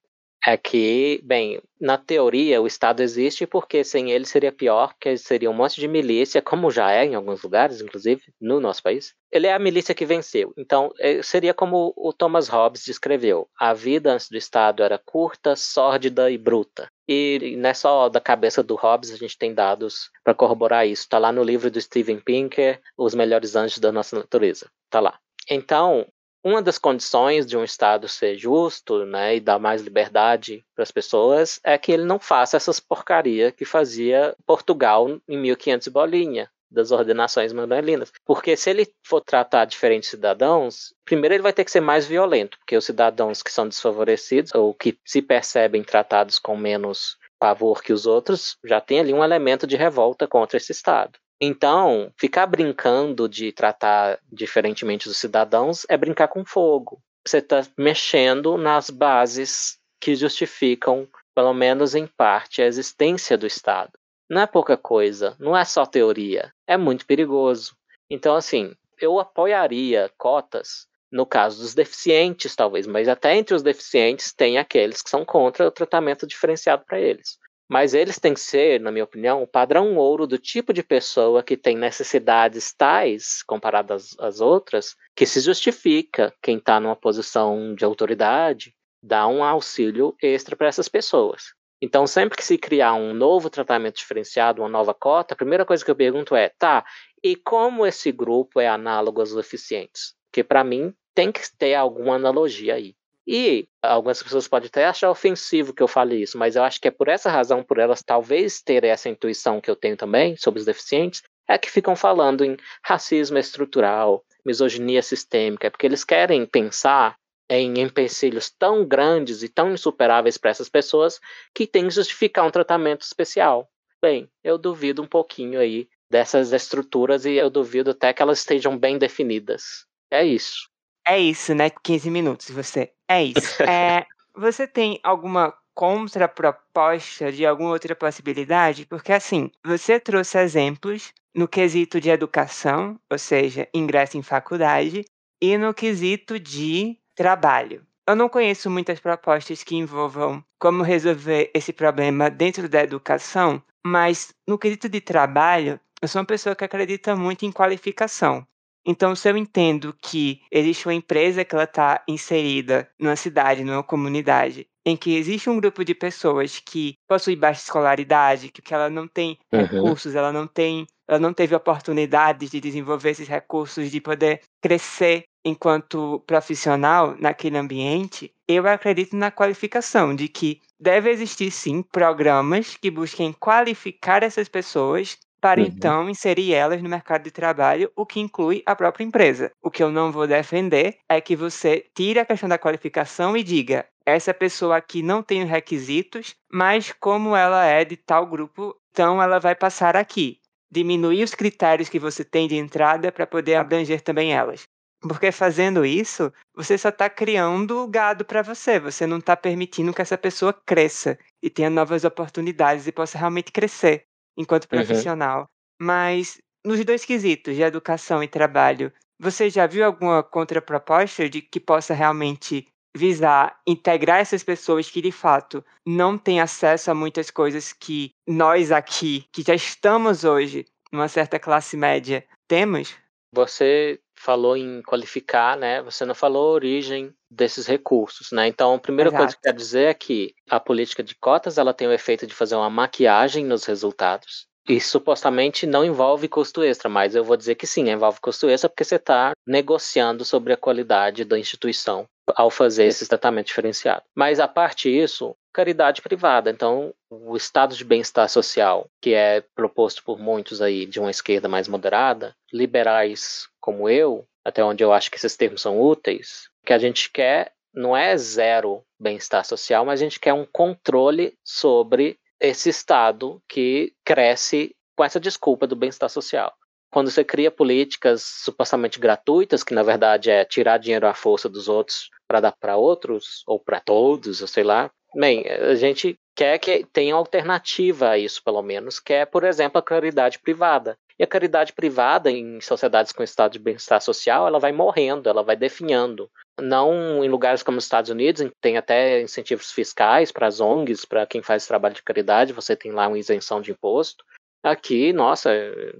é que, bem, na teoria o Estado existe porque sem ele seria pior, porque seria um monte de milícia, como já é em alguns lugares, inclusive no nosso país. Ele é a milícia que venceu. Então, é, seria como o Thomas Hobbes descreveu: a vida antes do Estado era curta, sórdida e bruta. E não é só da cabeça do Hobbes, a gente tem dados para corroborar isso. Está lá no livro do Steven Pinker, Os Melhores Anjos da Nossa Natureza. Está lá. Então, uma das condições de um Estado ser justo né, e dar mais liberdade para as pessoas é que ele não faça essas porcaria que fazia Portugal em 1500 bolinha das ordenações manuelinas. Porque se ele for tratar diferentes cidadãos, primeiro ele vai ter que ser mais violento, porque os cidadãos que são desfavorecidos ou que se percebem tratados com menos pavor que os outros, já tem ali um elemento de revolta contra esse Estado. Então, ficar brincando de tratar diferentemente os cidadãos é brincar com fogo. Você está mexendo nas bases que justificam, pelo menos em parte, a existência do Estado. Não é pouca coisa, não é só teoria, é muito perigoso. Então, assim, eu apoiaria cotas no caso dos deficientes, talvez, mas até entre os deficientes tem aqueles que são contra o tratamento diferenciado para eles. Mas eles têm que ser, na minha opinião, o padrão ouro do tipo de pessoa que tem necessidades tais, comparadas às outras, que se justifica quem está numa posição de autoridade dar um auxílio extra para essas pessoas. Então, sempre que se criar um novo tratamento diferenciado, uma nova cota, a primeira coisa que eu pergunto é: tá, e como esse grupo é análogo aos deficientes? Porque, para mim, tem que ter alguma analogia aí. E algumas pessoas podem até achar ofensivo que eu fale isso, mas eu acho que é por essa razão, por elas talvez terem essa intuição que eu tenho também sobre os deficientes, é que ficam falando em racismo estrutural, misoginia sistêmica, porque eles querem pensar em empecilhos tão grandes e tão insuperáveis para essas pessoas que tem que justificar um tratamento especial. Bem, eu duvido um pouquinho aí dessas estruturas e eu duvido até que elas estejam bem definidas. É isso. É isso, né? 15 minutos, você. É isso. é, você tem alguma contraproposta de alguma outra possibilidade? Porque, assim, você trouxe exemplos no quesito de educação, ou seja, ingresso em faculdade, e no quesito de trabalho. Eu não conheço muitas propostas que envolvam como resolver esse problema dentro da educação, mas no quesito de trabalho, eu sou uma pessoa que acredita muito em qualificação. Então, se eu entendo que existe uma empresa que ela está inserida numa cidade, numa comunidade, em que existe um grupo de pessoas que possui baixa escolaridade, que ela não tem uhum. recursos, ela não tem, ela não teve oportunidades de desenvolver esses recursos, de poder crescer enquanto profissional naquele ambiente, eu acredito na qualificação, de que deve existir sim programas que busquem qualificar essas pessoas para uhum. então inserir elas no mercado de trabalho, o que inclui a própria empresa. O que eu não vou defender é que você tire a questão da qualificação e diga: essa pessoa aqui não tem requisitos, mas como ela é de tal grupo, então ela vai passar aqui. Diminuir os critérios que você tem de entrada para poder abranger também elas. Porque fazendo isso, você só está criando gado para você. Você não está permitindo que essa pessoa cresça e tenha novas oportunidades e possa realmente crescer enquanto uhum. profissional. Uhum. Mas nos dois quesitos, de educação e trabalho, você já viu alguma contraproposta de que possa realmente visar integrar essas pessoas que de fato não têm acesso a muitas coisas que nós aqui, que já estamos hoje numa certa classe média, temos? Você falou em qualificar, né? Você não falou a origem desses recursos, né? Então, a primeira Exato. coisa que eu quero dizer é que a política de cotas ela tem o efeito de fazer uma maquiagem nos resultados. E supostamente não envolve custo extra, mas eu vou dizer que sim, envolve custo extra porque você está negociando sobre a qualidade da instituição ao fazer esse tratamento diferenciado. Mas a parte disso, caridade privada. Então, o estado de bem-estar social, que é proposto por muitos aí de uma esquerda mais moderada, liberais como eu, até onde eu acho que esses termos são úteis, que a gente quer não é zero bem-estar social, mas a gente quer um controle sobre esse Estado que cresce com essa desculpa do bem-estar social. Quando você cria políticas supostamente gratuitas, que na verdade é tirar dinheiro à força dos outros para dar para outros, ou para todos, ou sei lá, bem, a gente quer que tenha alternativa a isso, pelo menos, que é, por exemplo, a caridade privada. E a caridade privada em sociedades com estado de bem-estar social, ela vai morrendo, ela vai definhando. Não em lugares como os Estados Unidos, em que tem até incentivos fiscais para as ONGs, para quem faz trabalho de caridade, você tem lá uma isenção de imposto. Aqui, nossa,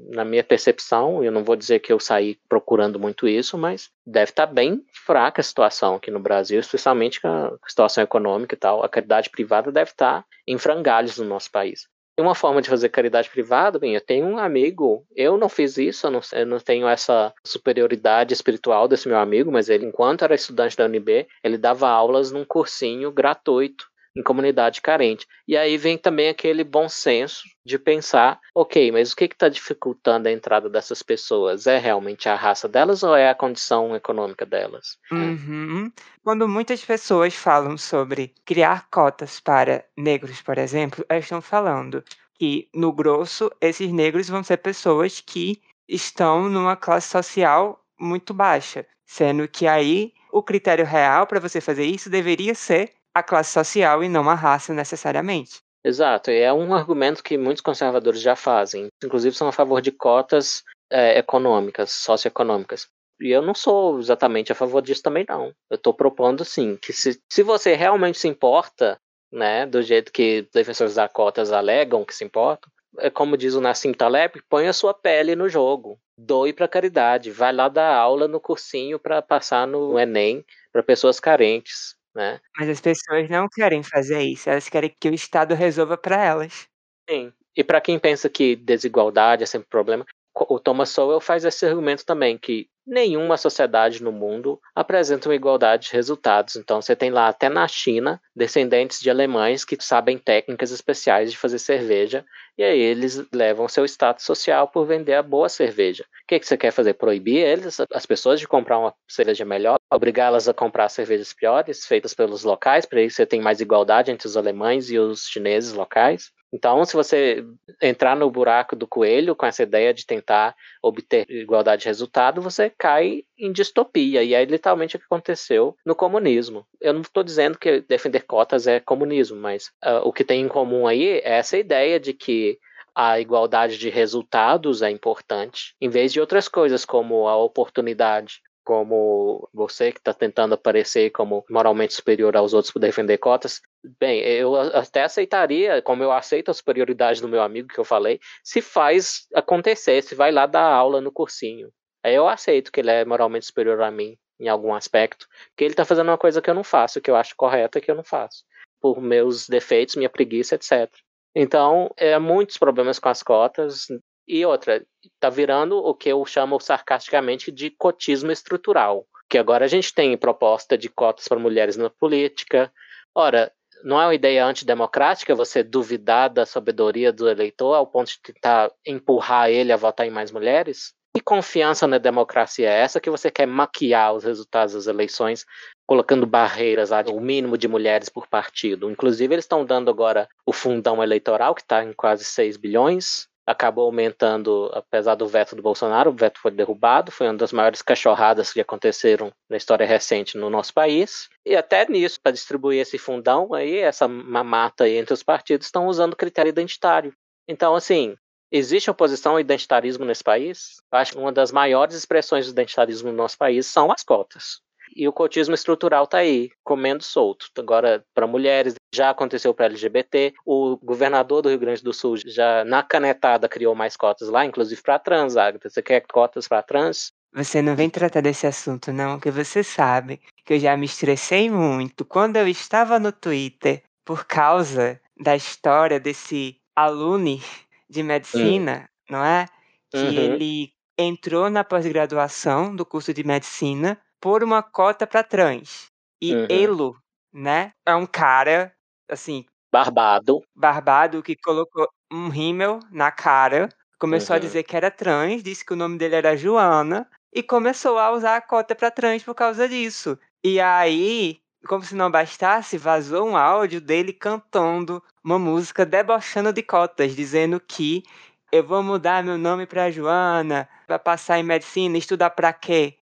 na minha percepção, eu não vou dizer que eu saí procurando muito isso, mas deve estar tá bem fraca a situação aqui no Brasil, especialmente com a situação econômica e tal. A caridade privada deve estar tá em frangalhos no nosso país uma forma de fazer caridade privada, bem, eu tenho um amigo, eu não fiz isso, eu não, eu não, tenho essa superioridade espiritual desse meu amigo, mas ele, enquanto era estudante da UNB, ele dava aulas num cursinho gratuito em comunidade carente. E aí vem também aquele bom senso de pensar, ok, mas o que está dificultando a entrada dessas pessoas? É realmente a raça delas ou é a condição econômica delas? Uhum. Quando muitas pessoas falam sobre criar cotas para negros, por exemplo, elas estão falando que, no grosso, esses negros vão ser pessoas que estão numa classe social muito baixa, sendo que aí o critério real para você fazer isso deveria ser a classe social e não a raça necessariamente. Exato, e é um argumento que muitos conservadores já fazem. Inclusive são a favor de cotas é, econômicas, socioeconômicas. E eu não sou exatamente a favor disso também, não. Eu estou propondo, sim, que se, se você realmente se importa, né, do jeito que defensores da cotas alegam que se importam, é como diz o Nassim Taleb, põe a sua pele no jogo. Doe para caridade. Vai lá dar aula no cursinho para passar no Enem para pessoas carentes né? Mas as pessoas não querem fazer isso, elas querem que o Estado resolva para elas. Sim. E para quem pensa que desigualdade é sempre problema, o Thomas Sowell faz esse argumento também, que nenhuma sociedade no mundo apresenta uma igualdade de resultados. Então, você tem lá, até na China, descendentes de alemães que sabem técnicas especiais de fazer cerveja, e aí eles levam seu status social por vender a boa cerveja. O que, que você quer fazer? Proibir eles, as pessoas, de comprar uma cerveja melhor? Obrigá-las a comprar cervejas piores, feitas pelos locais, para aí você tem mais igualdade entre os alemães e os chineses locais? Então, se você entrar no buraco do coelho com essa ideia de tentar obter igualdade de resultado, você cai em distopia. E é literalmente o que aconteceu no comunismo. Eu não estou dizendo que defender cotas é comunismo, mas uh, o que tem em comum aí é essa ideia de que a igualdade de resultados é importante, em vez de outras coisas como a oportunidade como você que está tentando aparecer como moralmente superior aos outros por defender cotas, bem, eu até aceitaria, como eu aceito a superioridade do meu amigo que eu falei, se faz acontecer, se vai lá dar aula no cursinho. Aí eu aceito que ele é moralmente superior a mim em algum aspecto, porque ele está fazendo uma coisa que eu não faço, que eu acho correta que eu não faço, por meus defeitos, minha preguiça, etc. Então, é muitos problemas com as cotas, e outra, tá virando o que eu chamo sarcasticamente de cotismo estrutural. Que agora a gente tem proposta de cotas para mulheres na política. Ora, não é uma ideia antidemocrática você duvidar da sabedoria do eleitor ao ponto de tentar empurrar ele a votar em mais mulheres? Que confiança na democracia é essa que você quer maquiar os resultados das eleições, colocando barreiras, o mínimo de mulheres por partido? Inclusive, eles estão dando agora o fundão eleitoral, que está em quase 6 bilhões, acabou aumentando, apesar do veto do Bolsonaro, o veto foi derrubado, foi uma das maiores cachorradas que aconteceram na história recente no nosso país. E até nisso, para distribuir esse fundão aí, essa mamata aí entre os partidos, estão usando critério identitário. Então, assim, existe oposição ao identitarismo nesse país? acho que uma das maiores expressões do identitarismo no nosso país são as cotas. E o cotismo estrutural está aí, comendo solto. Agora, para mulheres, já aconteceu para LGBT. O governador do Rio Grande do Sul já, na canetada, criou mais cotas lá, inclusive para trans, Agatha. Você quer cotas para trans? Você não vem tratar desse assunto, não, que você sabe que eu já me estressei muito quando eu estava no Twitter por causa da história desse aluno de medicina, hum. não é? Que uhum. ele entrou na pós-graduação do curso de medicina por uma cota para trans. E uhum. Elo, né, é um cara, assim... Barbado. Barbado, que colocou um rímel na cara, começou uhum. a dizer que era trans, disse que o nome dele era Joana, e começou a usar a cota para trans por causa disso. E aí, como se não bastasse, vazou um áudio dele cantando uma música debochando de cotas, dizendo que eu vou mudar meu nome para Joana, vai passar em medicina, estudar para quê?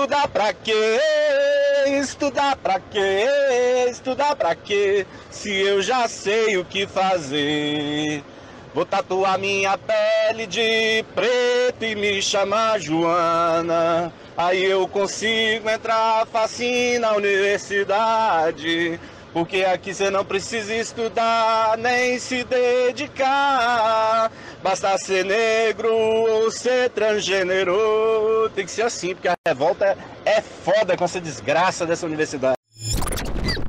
Estudar pra quê? Estudar pra quê? Estudar pra quê? Se eu já sei o que fazer. Vou tatuar minha pele de preto e me chamar Joana. Aí eu consigo entrar facinho na universidade. Porque aqui você não precisa estudar nem se dedicar. Basta ser negro ou ser transgênero. Tem que ser assim, porque a revolta é foda com essa desgraça dessa universidade.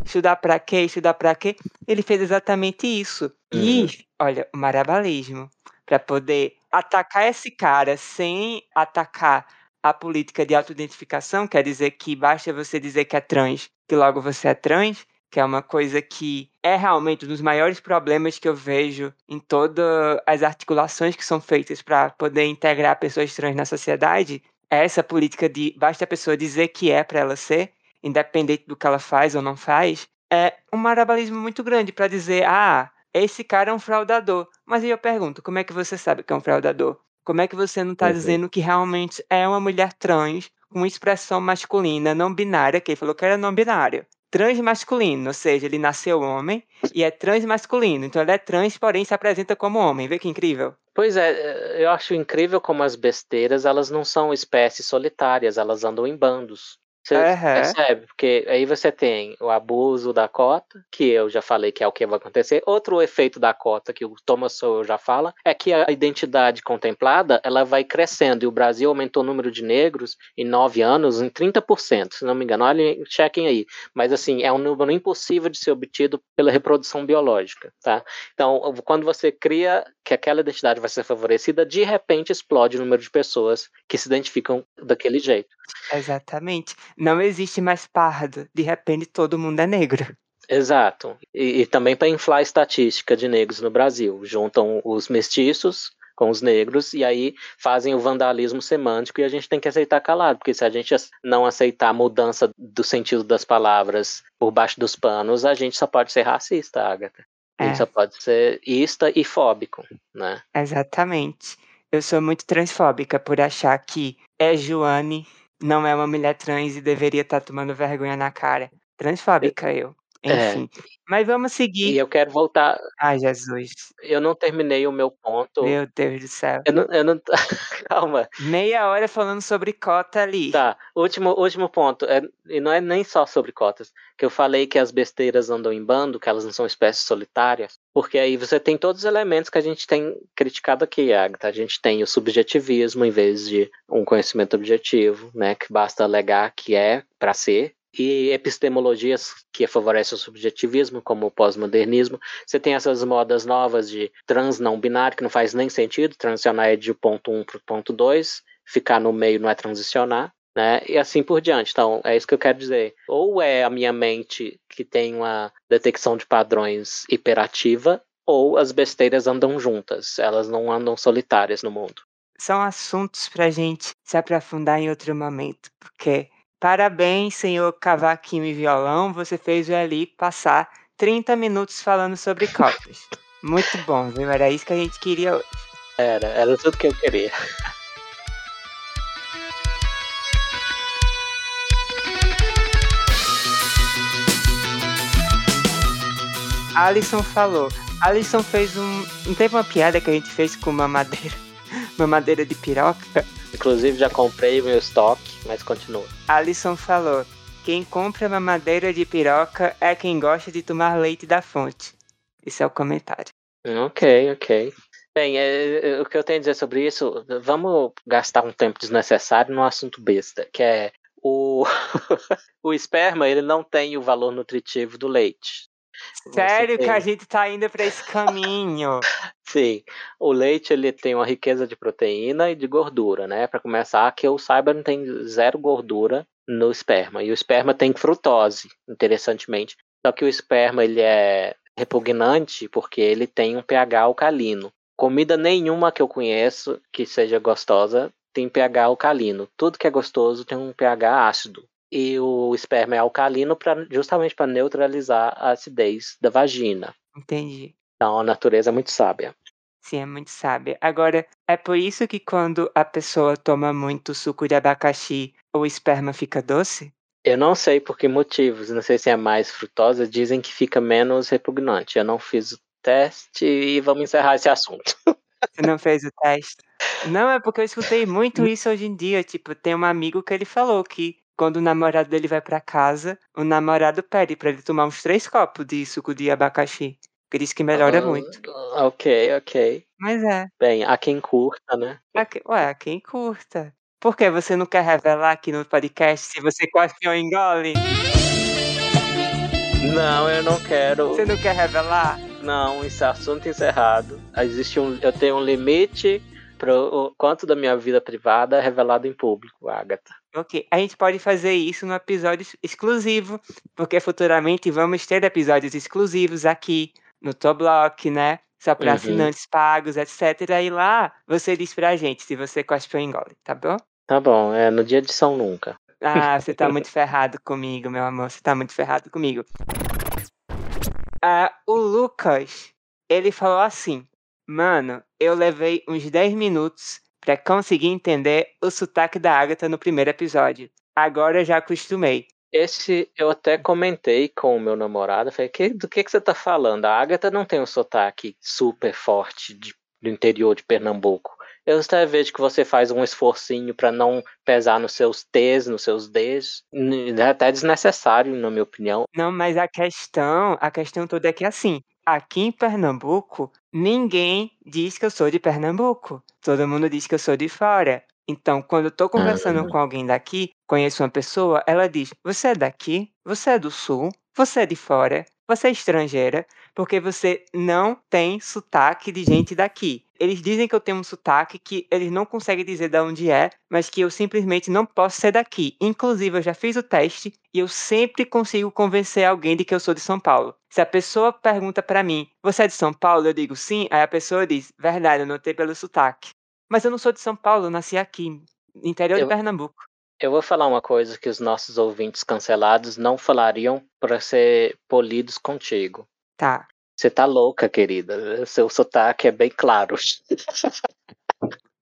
Estudar pra quê? Estudar pra quê? Ele fez exatamente isso. Uhum. E, olha, o marabalismo. Pra poder atacar esse cara sem atacar a política de autoidentificação, quer dizer que basta você dizer que é trans, que logo você é trans, que é uma coisa que é realmente um dos maiores problemas que eu vejo em todas as articulações que são feitas para poder integrar pessoas trans na sociedade, é essa política de basta a pessoa dizer que é para ela ser, independente do que ela faz ou não faz, é um marabalismo muito grande para dizer, ah, esse cara é um fraudador. Mas aí eu pergunto, como é que você sabe que é um fraudador? Como é que você não está uhum. dizendo que realmente é uma mulher trans com expressão masculina não binária, que ele falou que era não binária? Transmasculino, ou seja, ele nasceu homem e é transmasculino. Então ele é trans, porém se apresenta como homem. Vê que incrível. Pois é, eu acho incrível como as besteiras, elas não são espécies solitárias, elas andam em bandos. Você Aham. percebe? Porque aí você tem o abuso da cota, que eu já falei que é o que vai acontecer. Outro efeito da cota, que o Thomas Sowell já fala, é que a identidade contemplada ela vai crescendo. E o Brasil aumentou o número de negros em nove anos em 30%, se não me engano. Olhem, chequem aí. Mas assim, é um número impossível de ser obtido pela reprodução biológica. Tá? Então, quando você cria que aquela identidade vai ser favorecida, de repente explode o número de pessoas que se identificam daquele jeito. Exatamente. Não existe mais pardo. De repente todo mundo é negro. Exato. E, e também para inflar a estatística de negros no Brasil. Juntam os mestiços com os negros e aí fazem o vandalismo semântico e a gente tem que aceitar calado, porque se a gente não aceitar a mudança do sentido das palavras por baixo dos panos, a gente só pode ser racista, Agatha. A gente É. só pode ser ista e fóbico, né? Exatamente. Eu sou muito transfóbica por achar que é Joane, não é uma mulher trans e deveria estar tomando vergonha na cara. Transfóbica eu. É. Enfim. Mas vamos E seguir. eu quero voltar. Ai, Jesus. Eu não terminei o meu ponto. Meu Deus do céu. Eu não, eu não... Calma. Meia hora falando sobre cota ali. Tá, último, último ponto. É, e não é nem só sobre cotas. Que eu falei que as besteiras andam em bando, que elas não são espécies solitárias. Porque aí você tem todos os elementos que a gente tem criticado aqui, Agatha. A gente tem o subjetivismo em vez de um conhecimento objetivo, né? Que basta alegar que é para ser. E epistemologias que favorecem o subjetivismo, como o pós-modernismo. Você tem essas modas novas de trans não binário, que não faz nem sentido. Transicionar é de ponto 1 para o ponto 2. Ficar no meio não é transicionar. Né? E assim por diante. Então, é isso que eu quero dizer. Ou é a minha mente que tem uma detecção de padrões hiperativa, ou as besteiras andam juntas. Elas não andam solitárias no mundo. São assuntos pra gente se aprofundar em outro momento. Porque, parabéns, senhor cavaquinho e violão, você fez o Eli passar 30 minutos falando sobre cotas. Muito bom, viu? Era isso que a gente queria hoje. Era, era tudo que eu queria. Alisson falou. Alisson fez um. Não teve uma piada que a gente fez com uma madeira. Uma madeira de piroca? Inclusive, já comprei o meu estoque, mas continua. Alisson falou. Quem compra mamadeira de piroca é quem gosta de tomar leite da fonte. Esse é o comentário. Ok, ok. Bem, é, é, o que eu tenho a dizer sobre isso, vamos gastar um tempo desnecessário num assunto besta, que é o, o esperma, ele não tem o valor nutritivo do leite. Sério que a gente tá indo pra esse caminho? Sim, o leite ele tem uma riqueza de proteína e de gordura, né? Para começar, que eu saiba, não tem zero gordura no esperma. E o esperma tem frutose, interessantemente. Só que o esperma ele é repugnante porque ele tem um pH alcalino. Comida nenhuma que eu conheço que seja gostosa tem pH alcalino. Tudo que é gostoso tem um pH ácido. E o esperma é alcalino pra, justamente para neutralizar a acidez da vagina. Entendi. Então a natureza é muito sábia. Sim, é muito sábia. Agora, é por isso que quando a pessoa toma muito suco de abacaxi, o esperma fica doce? Eu não sei por que motivos, não sei se é mais frutosa, dizem que fica menos repugnante. Eu não fiz o teste e vamos encerrar esse assunto. Você não fez o teste? Não, é porque eu escutei muito isso hoje em dia. Tipo, tem um amigo que ele falou que quando o namorado dele vai pra casa, o namorado pede pra ele tomar uns três copos de suco de abacaxi. Porque diz que melhora Ah, muito. Ok, ok. Mas é. Bem, há quem curta, né? A que- Ué, quem curta? Por que você não quer revelar aqui no podcast se você cospe ou engole? Não, eu não quero. Você não quer revelar? Não, é assunto encerrado. Existe um, eu tenho um limite para o quanto da minha vida privada é revelado em público, Agatha. Ok, a gente pode fazer isso no episódio ex- exclusivo, porque futuramente vamos ter episódios exclusivos aqui no Toblock, né? Só para Uhum. assinantes pagos, etc. E lá você diz pra gente se você cospe ou engole, tá bom? Tá bom, é no dia de São Nunca. Ah, você tá muito ferrado comigo, meu amor. Você tá muito ferrado comigo. Ah, o Lucas, ele falou assim: Mano, eu levei uns 10 minutos pra conseguir entender o sotaque da Agatha no primeiro episódio. Agora eu já acostumei. Esse eu até comentei com o meu namorado. Falei, que, do que, que você tá falando? A Agatha não tem um sotaque super forte de- do interior de Pernambuco. Eu até vejo que você faz um esforcinho para não pesar nos seus T's, nos seus D's. É até desnecessário, na minha opinião. Não, mas a questão, a questão toda é que assim, aqui em Pernambuco, ninguém diz que eu sou de Pernambuco. Todo mundo diz que eu sou de fora. Então, quando eu tô conversando Ah. com alguém daqui, conheço uma pessoa, ela diz: Você é daqui? Você é do sul? Você é de fora? Você é estrangeira? Porque você não tem sotaque de gente daqui. Eles dizem que eu tenho um sotaque que eles não conseguem dizer de onde é, mas que eu simplesmente não posso ser daqui. Inclusive, eu já fiz o teste e eu sempre consigo convencer alguém de que eu sou de São Paulo. Se a pessoa pergunta pra mim: Você é de São Paulo? Eu digo sim. Aí a pessoa diz: Verdade, eu notei pelo sotaque. Mas eu não sou de São Paulo, eu nasci aqui, no interior Eu- de Pernambuco. Eu vou falar uma coisa que os nossos ouvintes cancelados não falariam para ser polidos contigo. Tá. Você tá louca, querida. Seu sotaque é bem claro.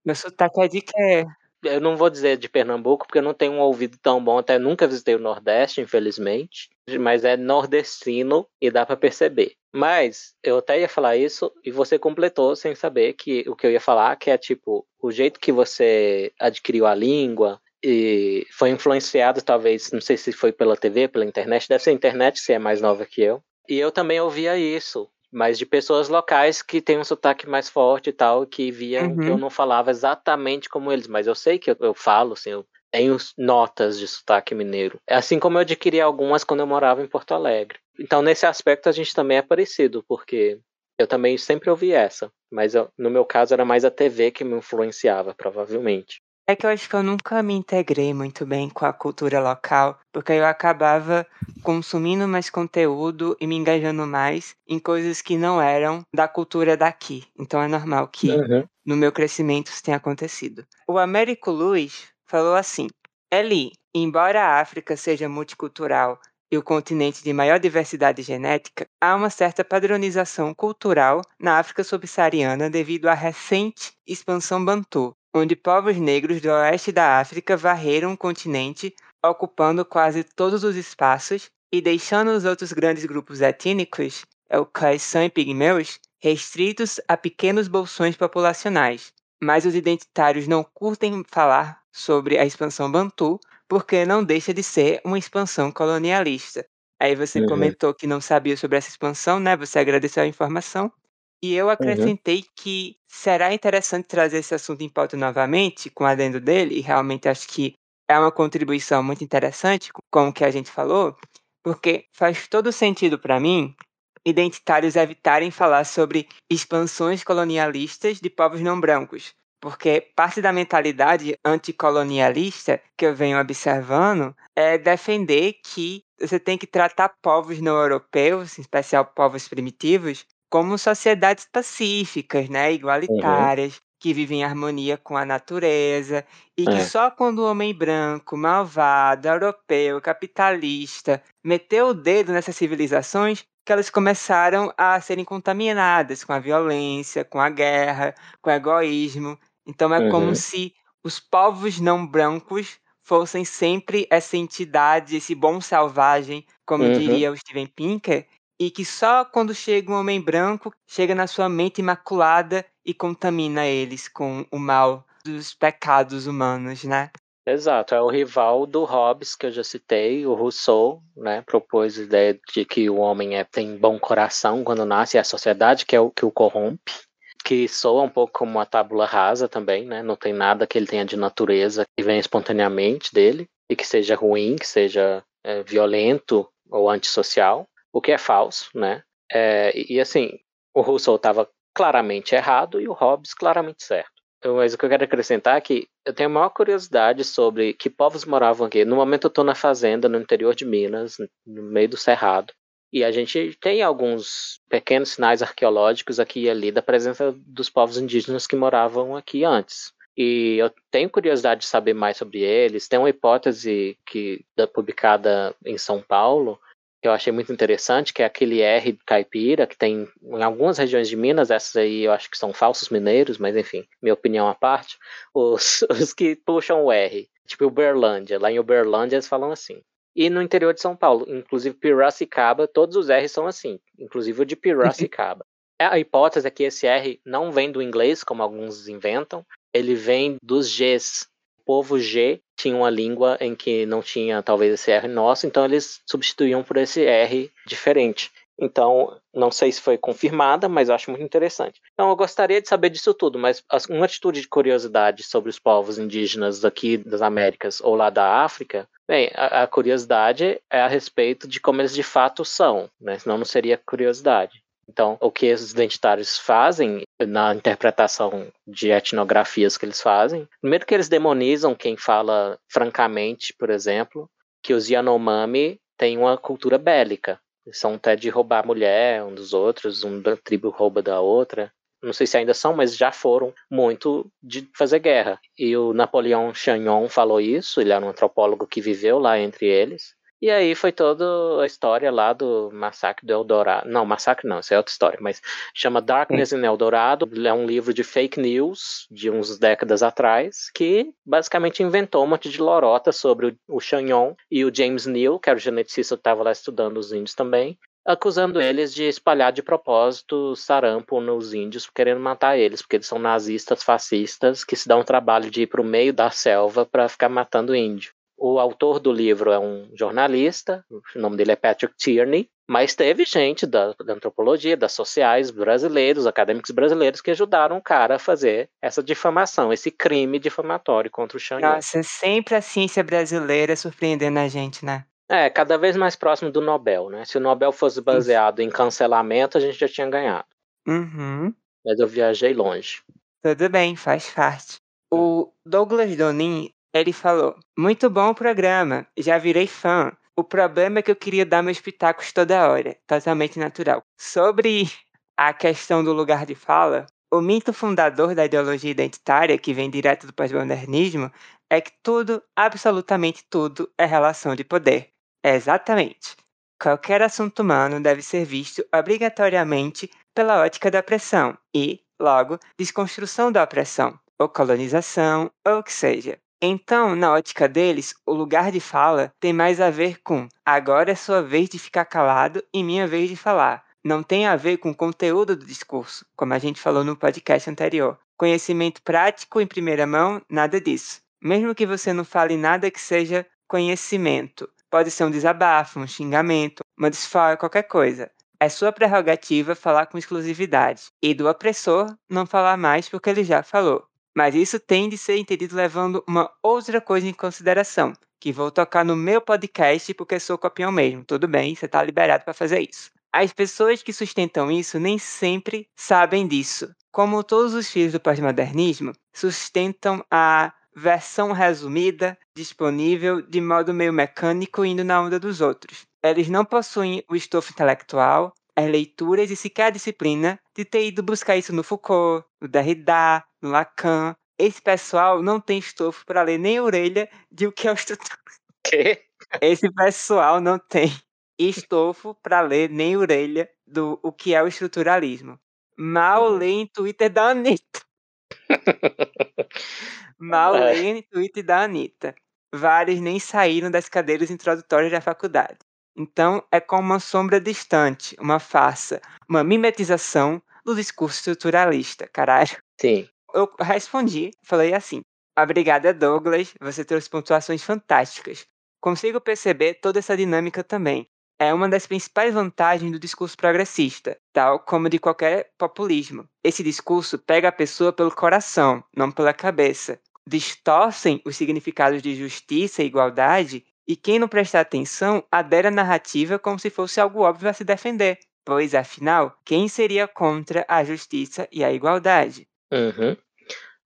Meu sotaque é de quê? Eu não vou dizer de Pernambuco, porque eu não tenho um ouvido tão bom, até nunca visitei o Nordeste, infelizmente. Mas é nordestino e dá pra perceber. Mas eu até ia falar isso e você completou sem saber que o que eu ia falar, que é tipo, o jeito que você adquiriu a língua e foi influenciado, talvez, não sei se foi pela TV, pela internet, deve ser a internet, se é mais nova que eu. E eu também ouvia isso, mas de pessoas locais que têm um sotaque mais forte e tal, que que Uhum. eu não falava exatamente como eles, mas eu sei que eu, eu falo, assim, eu tenho notas de sotaque mineiro. Assim como eu adquiri algumas quando eu morava em Porto Alegre. Então, nesse aspecto, a gente também é parecido, porque eu também sempre ouvi essa, mas eu- no meu caso era mais a TV que me influenciava, provavelmente. É que eu acho que eu nunca me integrei muito bem com a cultura local, porque eu acabava consumindo mais conteúdo e me engajando mais em coisas que não eram da cultura daqui. Então é normal que Uhum. no meu crescimento isso tenha acontecido. O Américo Luiz falou assim: Eli, embora a África seja multicultural e o continente de maior diversidade genética, há uma certa padronização cultural na África subsaariana devido à recente expansão bantu, onde povos negros do oeste da África varreram o continente, ocupando quase todos os espaços e deixando os outros grandes grupos étnicos, é o Khoisan e Pigmeus, restritos a pequenos bolsões populacionais. Mas os identitários não curtem falar sobre a expansão bantu, porque não deixa de ser uma expansão colonialista. Aí você Uhum. comentou que não sabia sobre essa expansão, né? Você agradeceu a informação. E eu acrescentei que será interessante trazer esse assunto em pauta novamente, com o adendo dele, e realmente acho que é uma contribuição muito interessante com o que a gente falou, porque faz todo sentido para mim identitários evitarem falar sobre expansões colonialistas de povos não brancos, porque parte da mentalidade anticolonialista que eu venho observando é defender que você tem que tratar povos não europeus, em especial povos primitivos, como sociedades pacíficas, né, igualitárias, que vivem em harmonia com a natureza, e que É. só quando o homem branco, malvado, europeu, capitalista, meteu o dedo nessas civilizações, que elas começaram a serem contaminadas com a violência, com a guerra, com o egoísmo. Então é como Uhum. se os povos não brancos fossem sempre essa entidade, esse bom selvagem, como Uhum. diria o Steven Pinker, e que só quando chega um homem branco chega na sua mente imaculada e contamina eles com o mal dos pecados humanos, né? Exato, é o rival do Hobbes que eu já citei, o Rousseau, né, propôs a ideia de que o homem é, tem bom coração quando nasce, é a sociedade que é o que o corrompe, que soa um pouco como uma tábula rasa também, né, não tem nada que ele tenha de natureza que venha espontaneamente dele e que seja ruim, que seja é, violento ou antissocial, o que é falso, né, é, e, assim, o Rousseau estava claramente errado e o Hobbes claramente certo. Mas o que eu quero acrescentar é que eu tenho a maior curiosidade sobre que povos moravam aqui. No momento eu estou na fazenda, no interior de Minas, no meio do Cerrado. E a gente tem alguns pequenos sinais arqueológicos aqui e ali da presença dos povos indígenas que moravam aqui antes. E eu tenho curiosidade de saber mais sobre eles. Tem uma hipótese que da publicada em São Paulo que eu achei muito interessante, que é aquele R caipira, que tem em algumas regiões de Minas, essas aí eu acho que são falsos mineiros, mas enfim, minha opinião à parte, os, os que puxam o R, tipo Uberlândia, lá em Uberlândia eles falam assim. E no interior de São Paulo, inclusive Piracicaba, todos os R são assim, inclusive o de Piracicaba. A hipótese é que esse R não vem do inglês, como alguns inventam, ele vem dos Gs. O povo G tinha uma língua em que não tinha talvez esse R nosso, então eles substituíam por esse R diferente. Então, não sei se foi confirmada, mas acho muito interessante. Então, eu gostaria de saber disso tudo, mas uma atitude de curiosidade sobre os povos indígenas daqui das Américas ou lá da África, bem, a, a curiosidade é a respeito de como eles de fato são, né? Senão não seria curiosidade. Então, o que os identitários fazem na interpretação de etnografias que eles fazem, primeiro que eles demonizam quem fala francamente, por exemplo, que os Yanomami têm uma cultura bélica. São até de roubar mulher um dos outros, uma tribo rouba da outra. Não sei se ainda são, mas já foram muito de fazer guerra. E o Napoleão Chagnon falou isso, ele era um antropólogo que viveu lá entre eles. E aí foi toda a história lá do Massacre do Eldorado. Não, Massacre não, isso é outra história, mas chama Darkness in Eldorado. É um livro de fake news de uns décadas atrás, que basicamente inventou um monte de lorota sobre o Chagnon e o James Neal, que era o geneticista que estava lá estudando os índios também, acusando eles de espalhar de propósito sarampo nos índios, querendo matar eles, porque eles são nazistas, fascistas, que se dão o trabalho de ir para o meio da selva para ficar matando índio. O autor do livro é um jornalista, o nome dele é Patrick Tierney, mas teve gente da, da, antropologia, das sociais brasileiros, acadêmicos brasileiros, que ajudaram o cara a fazer essa difamação, esse crime difamatório contra o Xangô. Nossa, sempre a ciência brasileira surpreendendo a gente, né? É, cada vez mais próximo do Nobel, né? Se o Nobel fosse baseado em cancelamento, a gente já tinha ganhado. Uhum. Mas eu viajei longe. Tudo bem, faz parte. O Douglas Donin ele falou: Muito bom o programa, já virei fã. O problema é que eu queria dar meus pitacos toda hora, totalmente natural. Sobre a questão do lugar de fala, o mito fundador da ideologia identitária, que vem direto do pós-modernismo, é que tudo, absolutamente tudo, é relação de poder. Exatamente. Qualquer assunto humano deve ser visto obrigatoriamente pela ótica da opressão e, logo, desconstrução da opressão, ou colonização, ou o que seja. Então, na ótica deles, o lugar de fala tem mais a ver com agora é sua vez de ficar calado e minha vez de falar. Não tem a ver com o conteúdo do discurso, como a gente falou no podcast anterior. Conhecimento prático em primeira mão, nada disso. Mesmo que você não fale nada que seja conhecimento, pode ser um desabafo, um xingamento, uma desfala, qualquer coisa. É sua prerrogativa falar com exclusividade, e do opressor não falar mais porque ele já falou. Mas isso tem de ser entendido levando uma outra coisa em consideração, que vou tocar no meu podcast porque sou copião mesmo. Tudo bem, você está liberado para fazer isso. As pessoas que sustentam isso nem sempre sabem disso. Como todos os filhos do pós-modernismo, sustentam a versão resumida, disponível de modo meio mecânico indo na onda dos outros. Eles não possuem o estofo intelectual, as leituras e sequer a disciplina de ter ido buscar isso no Foucault, no Derrida, no Lacan. Esse pessoal não tem estofo para ler nem orelha de o que é o estrutura. Quê? Esse pessoal não tem estofo para ler nem orelha do o que é o estruturalismo. Mal uhum. lê em Twitter da Anitta. Mal é. lê em Twitter da Anitta. Vários nem saíram das cadeiras introdutórias da faculdade. Então, é como uma sombra distante, uma farsa, uma mimetização do discurso estruturalista, caralho. Sim. Eu respondi, falei assim: Obrigada, Douglas, você trouxe pontuações fantásticas. Consigo perceber toda essa dinâmica também. É uma das principais vantagens do discurso progressista, tal como de qualquer populismo. Esse discurso pega a pessoa pelo coração, não pela cabeça. Distorcem os significados de justiça e igualdade e quem não prestar atenção adere à narrativa como se fosse algo óbvio a se defender, pois, afinal, quem seria contra a justiça e a igualdade? Uhum.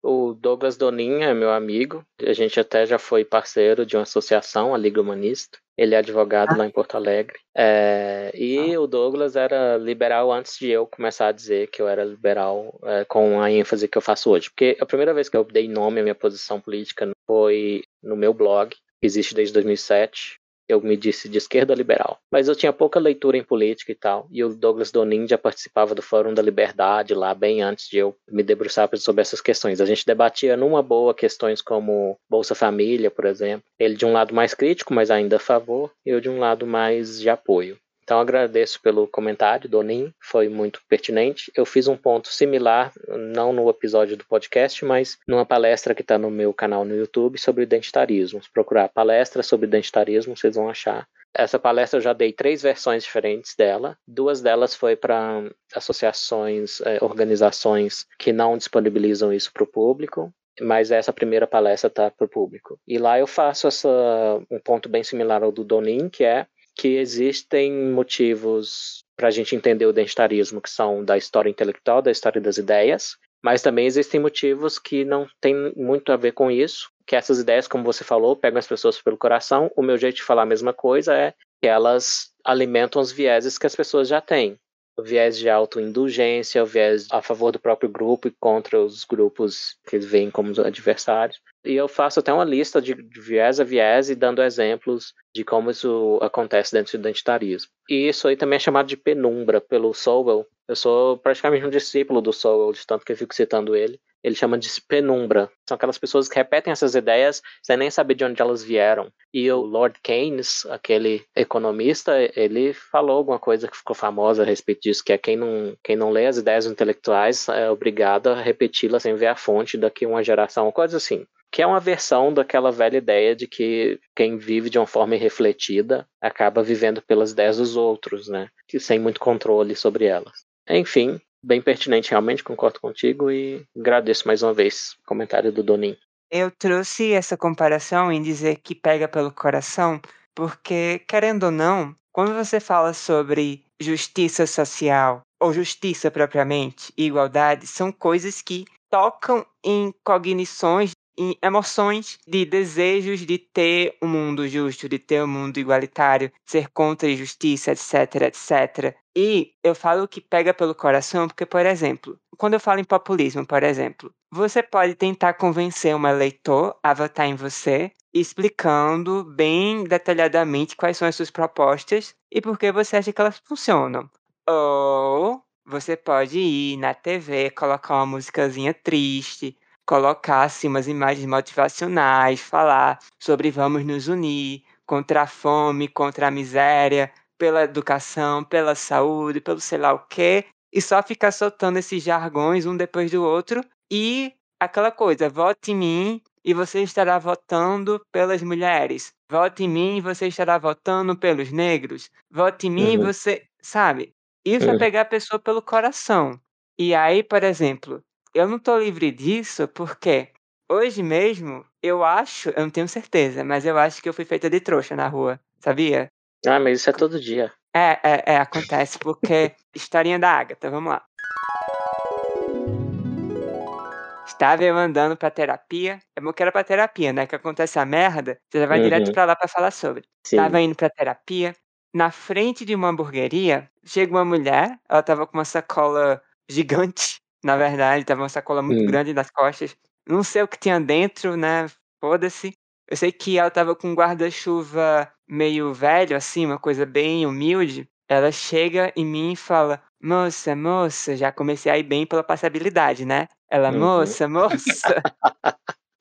O Douglas Doninha é meu amigo, a gente até já foi parceiro de uma associação, a Liga Humanista. Ele é advogado ah. lá em Porto Alegre. É, e ah. o Douglas era liberal antes de eu começar a dizer que eu era liberal é, com a ênfase que eu faço hoje. Porque a primeira vez que eu dei nome à minha posição política foi no meu blog, existe desde 2007. Eu me disse de esquerda liberal, mas eu tinha pouca leitura em política e tal. E o Douglas Donin já participava do Fórum da Liberdade lá bem antes de eu me debruçar sobre essas questões. A gente debatia numa boa questões como Bolsa Família, por exemplo. Ele de um lado mais crítico, mas ainda a favor, e eu de um lado mais de apoio. Então agradeço pelo comentário, Donin, foi muito pertinente. Eu fiz um ponto similar, não no episódio do podcast, mas numa palestra que está no meu canal no YouTube sobre identitarismo. Se procurar palestra sobre identitarismo, vocês vão achar. Essa palestra eu já dei três versões diferentes dela. Duas delas foi para associações, eh, organizações que não disponibilizam isso para o público mas essa primeira palestra está para o público. E lá eu faço essa, um ponto bem similar ao do Donin, que é que existem motivos para a gente entender o identitarismo que são da história intelectual, da história das ideias, mas também existem motivos que não têm muito a ver com isso, que essas ideias, como você falou, pegam as pessoas pelo coração. O meu jeito de falar a mesma coisa é que elas alimentam os vieses que as pessoas já têm o viés de autoindulgência, o viés a favor do próprio grupo e contra os grupos que eles veem como adversários. E eu faço até uma lista de, viés a viés e dando exemplos de como isso acontece dentro do identitarismo. E isso aí também é chamado de penumbra pelo Sowell. Eu sou praticamente um discípulo do Sowell, de tanto que eu fico citando ele ele chama de penumbra. São aquelas pessoas que repetem essas ideias sem nem saber de onde elas vieram. E o Lord Keynes, aquele economista, ele falou alguma coisa que ficou famosa a respeito disso, que é quem não, quem não lê as ideias intelectuais é obrigado a repeti-las sem ver a fonte daqui a uma geração, coisa assim. Que é uma versão daquela velha ideia de que quem vive de uma forma irrefletida acaba vivendo pelas ideias dos outros, né? Que sem muito controle sobre elas. Enfim, bem pertinente, realmente concordo contigo e agradeço mais uma vez o comentário do Donin. Eu trouxe essa comparação em dizer que pega pelo coração, porque, querendo ou não, quando você fala sobre justiça social ou justiça propriamente e igualdade, são coisas que tocam em cognições emoções de desejos de ter um mundo justo, de ter um mundo igualitário, ser contra a injustiça, etc, etc. E eu falo que pega pelo coração porque, por exemplo, quando eu falo em populismo, por exemplo, você pode tentar convencer um eleitor a votar em você, explicando bem detalhadamente quais são as suas propostas e por que você acha que elas funcionam. Ou você pode ir na TV, colocar uma musicazinha triste, colocar assim, umas imagens motivacionais, falar sobre vamos nos unir contra a fome, contra a miséria, pela educação, pela saúde, pelo sei lá o quê, e só ficar soltando esses jargões um depois do outro e aquela coisa, vote em mim e você estará votando pelas mulheres. Vote em mim e você estará votando pelos negros. Vote em mim e Uhum. você, sabe? Isso é Uhum. pegar a pessoa pelo coração. E aí, por exemplo, eu não tô livre disso porque hoje mesmo eu acho, eu não tenho certeza, mas eu acho que eu fui feita de trouxa na rua, sabia? Ah, mas isso é todo dia. É, é, é, acontece porque historinha da Agatha, vamos lá. Estava eu andando pra terapia. É bom que era pra terapia, né? Que acontece a merda, você já vai direto Uhum. pra lá pra falar sobre. Sim. Estava indo pra terapia. Na frente de uma hamburgueria, chega uma mulher. Ela tava com uma sacola gigante, na verdade. Tava uma sacola muito Hum. grande nas costas. Não sei o que tinha dentro, né? Foda-se. Eu sei que ela tava com um guarda-chuva meio velho, assim, uma coisa bem humilde. Ela chega em mim e fala: Moça, moça, já comecei a ir bem pela passabilidade, né? Ela, Uhum. moça, moça.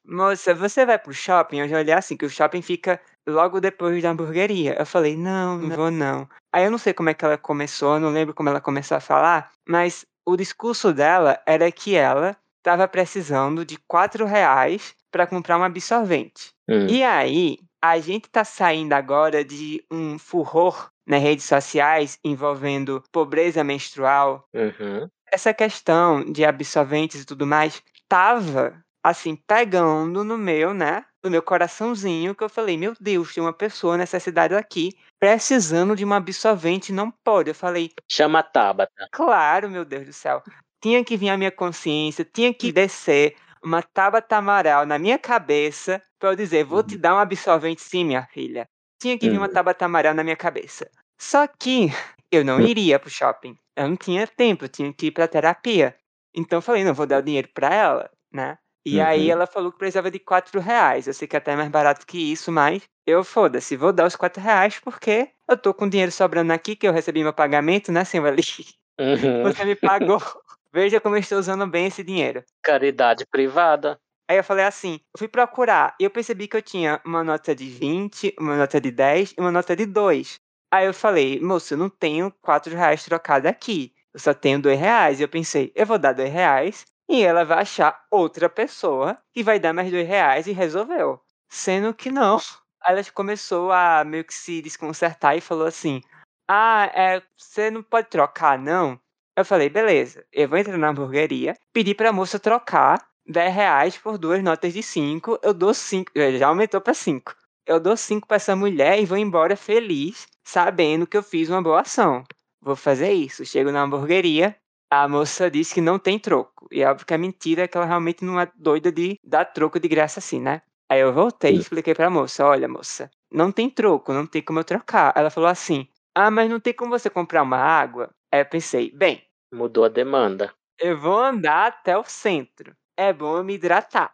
Moça, você vai pro shopping? Eu já olhei assim, que o shopping fica logo depois da hamburgueria. Eu falei, não, não vou não. Aí eu não sei como é que ela começou, não lembro como ela começou a falar, mas o discurso dela era que ela estava precisando de 4 reais para comprar um absorvente. Hum. E aí, a gente tá saindo agora de um furor nas redes sociais envolvendo pobreza menstrual, Uhum. essa questão de absorventes e tudo mais tava assim pegando no meu, né, no meu coraçãozinho que eu falei, meu Deus, tem uma pessoa nessa cidade aqui precisando de um absorvente, não pode. Eu falei, Chama a Tabata. claro, meu Deus do céu. Tinha que vir a minha consciência, tinha que descer uma Tabata Amaral na minha cabeça para eu dizer, vou te dar um absorvente sim, minha filha. Tinha que vir uma Uhum. Tabata Amaral na minha cabeça. Só que eu não Hum. iria pro shopping. Eu não tinha tempo, eu tinha que ir pra terapia. Então eu falei, não, vou dar o dinheiro pra ela, né? E aí Uhum. ela falou que precisava de 4 reais. Eu sei que até é mais barato que isso, mas eu foda-se, vou dar os 4 reais porque eu tô com dinheiro sobrando aqui, que eu recebi meu pagamento, né, senhor ali? Uhum. Você me pagou. Veja como eu estou usando bem esse dinheiro. Caridade privada. Aí eu falei assim, eu fui procurar e eu percebi que eu tinha uma nota de 20, uma nota de 10 e uma nota de 2. Aí eu falei, moça, eu não tenho quatro reais trocado aqui. Eu só tenho dois reais. E eu pensei, eu vou dar dois reais e ela vai achar outra pessoa que vai dar mais dois reais e resolveu. Sendo que não. Ela começou a meio que se desconcertar e falou assim: Ah, é, você não pode trocar, não? Eu falei, beleza, eu vou entrar na hamburgueria, pedir pra moça trocar 10 reais por duas notas de 5, eu dou 5, já aumentou para 5. Eu dou 5 para essa mulher e vou embora feliz, sabendo que eu fiz uma boa ação. Vou fazer isso. Chego na hamburgueria, a moça disse que não tem troco. E é óbvio que é mentira, que ela realmente não é doida de dar troco de graça assim, né? Aí eu voltei e expliquei pra moça: olha, moça, não tem troco, não tem como eu trocar. Ela falou assim: ah, mas não tem como você comprar uma água? Aí eu pensei: bem. Mudou a demanda. Eu vou andar até o centro. É bom eu me hidratar.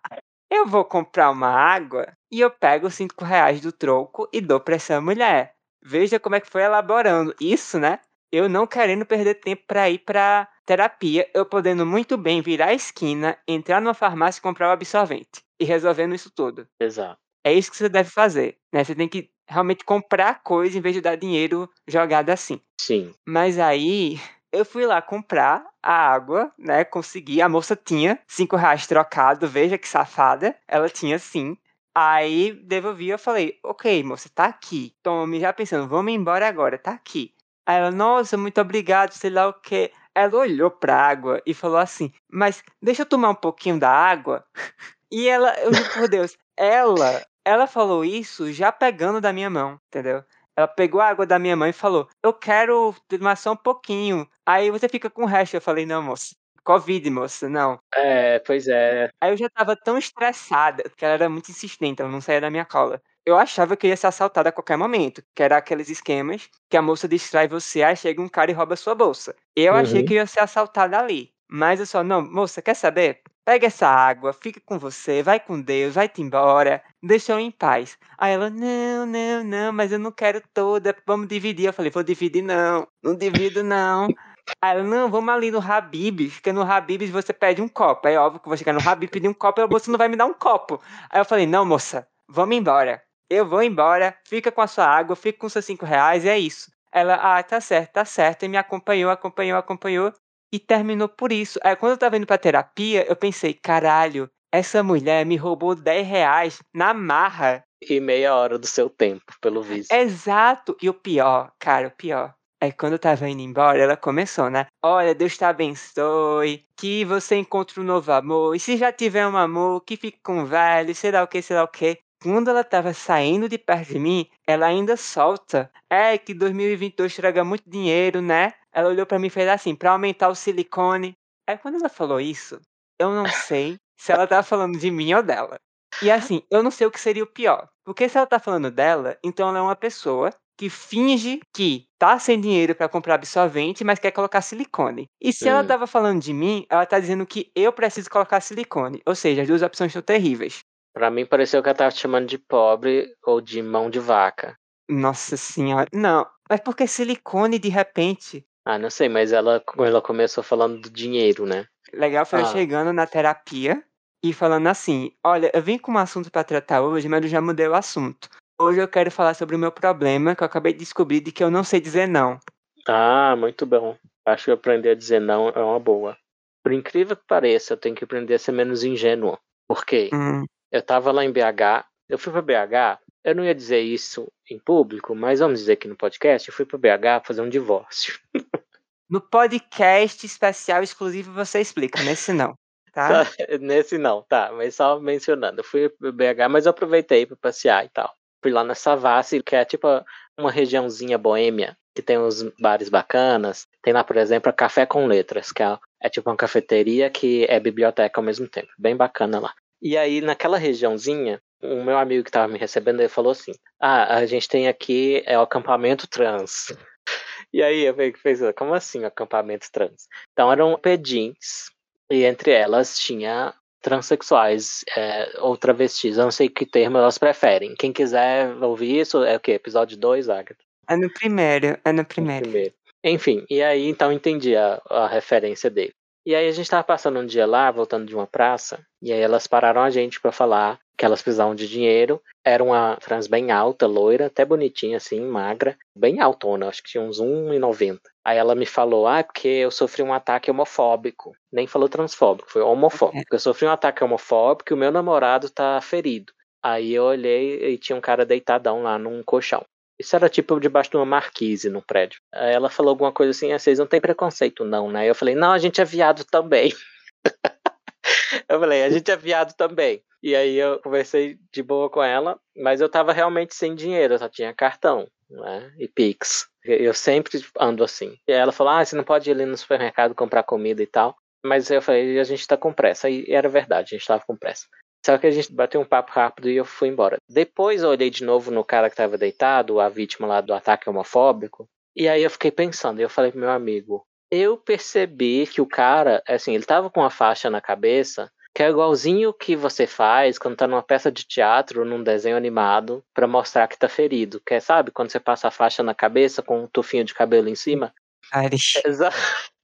Eu vou comprar uma água e eu pego os 5 reais do troco e dou pra essa mulher. Veja como é que foi elaborando isso, né? Eu não querendo perder tempo para ir pra terapia, eu podendo muito bem virar a esquina, entrar numa farmácia e comprar o absorvente e resolvendo isso tudo. Exato. É isso que você deve fazer, né? Você tem que realmente comprar coisa em vez de dar dinheiro jogado assim. Sim. Mas aí eu fui lá comprar a água, né? Consegui. A moça tinha cinco reais trocado. Veja que safada. Ela tinha sim. Aí devolvi, eu falei, ok, moça, tá aqui. Tome, já pensando, vamos embora agora, tá aqui. Aí ela, nossa, muito obrigado, sei lá o que. Ela olhou pra água e falou assim, mas deixa eu tomar um pouquinho da água. E ela, eu juro por Deus, ela, ela falou isso já pegando da minha mão, entendeu? Ela pegou a água da minha mão e falou: Eu quero tomar só um pouquinho. Aí você fica com o resto. Eu falei: Não, moça. Covid, moça, não. É, pois é. Aí eu já tava tão estressada que ela era muito insistente, ela não saía da minha cola. Eu achava que ia ser assaltada a qualquer momento, que era aqueles esquemas que a moça distrai você, aí chega um cara e rouba sua bolsa. Eu uhum. achei que eu ia ser assaltada ali. Mas eu só, não, moça, quer saber? Pega essa água, fica com você, vai com Deus, vai-te embora, deixa eu em paz. Aí ela, não, não, não, mas eu não quero toda, vamos dividir. Eu falei, vou dividir não, não divido não. Aí ela, não, vamos ali no Habibs, porque no Habibs você pede um copo. Aí é óbvio que eu vou chegar no Habib pedir um copo e você não vai me dar um copo. Aí eu falei, não, moça, vamos embora. Eu vou embora, fica com a sua água, fica com seus cinco reais, e é isso. Ela, ah, tá certo, tá certo, e me acompanhou, acompanhou, acompanhou e terminou por isso. Aí, quando eu tava indo pra terapia, eu pensei, caralho, essa mulher me roubou 10 reais na marra. E meia hora do seu tempo, pelo visto. Exato. E o pior, cara, o pior. Aí quando eu tava indo embora, ela começou, né? Olha, Deus te abençoe, que você encontre um novo amor. E se já tiver um amor, que fique com o velho, sei lá o que, sei lá o que. Quando ela tava saindo de perto de mim, ela ainda solta. É que 2022 traga muito dinheiro, né? Ela olhou para mim e fez assim, para aumentar o silicone. Aí quando ela falou isso, eu não sei se ela tá falando de mim ou dela. E assim, eu não sei o que seria o pior. Porque se ela tá falando dela, então ela é uma pessoa que finge que tá sem dinheiro para comprar absorvente, mas quer colocar silicone. E se ela tava falando de mim, ela tá dizendo que eu preciso colocar silicone. Ou seja, as duas opções são terríveis. Para mim pareceu que ela tava te chamando de pobre ou de mão de vaca. Nossa senhora. Não, mas porque silicone de repente ah, não sei, mas ela, ela começou falando do dinheiro, né? Legal foi ah. eu chegando na terapia e falando assim: Olha, eu vim com um assunto para tratar hoje, mas eu já mudei o assunto. Hoje eu quero falar sobre o meu problema que eu acabei de descobrir de que eu não sei dizer não. Ah, muito bom. Acho que aprender a dizer não é uma boa. Por incrível que pareça, eu tenho que aprender a ser menos ingênuo. Por quê? Hum. Eu tava lá em BH, eu fui pra BH, eu não ia dizer isso em público, mas vamos dizer aqui no podcast, eu fui para BH fazer um divórcio. No podcast especial exclusivo você explica, nesse não. Tá? nesse não, tá, mas só mencionando. Eu fui para BH, mas eu aproveitei para passear e tal. Fui lá na Savassi, que é tipo uma regiãozinha boêmia, que tem uns bares bacanas. Tem lá, por exemplo, a Café com Letras, que é, é tipo uma cafeteria que é biblioteca ao mesmo tempo. Bem bacana lá. E aí, naquela regiãozinha, o meu amigo que estava me recebendo, ele falou assim: Ah, a gente tem aqui é o acampamento trans. E aí eu pensei, como assim acampamento trans? Então eram pedins, e entre elas tinha transexuais é, ou travestis. Eu não sei que termo elas preferem. Quem quiser ouvir isso, é o quê? Episódio 2, Agatha? É no primeiro, é no primeiro. No primeiro. Enfim, e aí então entendi a, a referência dele. E aí a gente tava passando um dia lá, voltando de uma praça, e aí elas pararam a gente para falar que elas precisavam de dinheiro. Era uma trans bem alta, loira, até bonitinha assim, magra, bem altona, acho que tinha uns 1,90. Aí ela me falou, ah, é porque eu sofri um ataque homofóbico. Nem falou transfóbico, foi homofóbico. Eu sofri um ataque homofóbico e o meu namorado tá ferido. Aí eu olhei e tinha um cara deitadão lá num colchão. Isso era tipo debaixo de uma marquise no prédio. Aí ela falou alguma coisa assim, ah, vocês não têm preconceito não, né? Eu falei, não, a gente é viado também. eu falei, a gente é viado também. E aí eu conversei de boa com ela, mas eu tava realmente sem dinheiro, eu só tinha cartão, né? E Pix. Eu sempre ando assim. E ela falou, ah, você não pode ir ali no supermercado comprar comida e tal. Mas eu falei, a gente tá com pressa. E era verdade, a gente tava com pressa. Só que a gente bateu um papo rápido e eu fui embora. Depois eu olhei de novo no cara que estava deitado, a vítima lá do ataque homofóbico, e aí eu fiquei pensando, e eu falei pro meu amigo, eu percebi que o cara, assim, ele tava com uma faixa na cabeça, que é igualzinho que você faz quando tá numa peça de teatro, num desenho animado, para mostrar que tá ferido. Que é, sabe, quando você passa a faixa na cabeça com um tufinho de cabelo em cima? Ari. Exa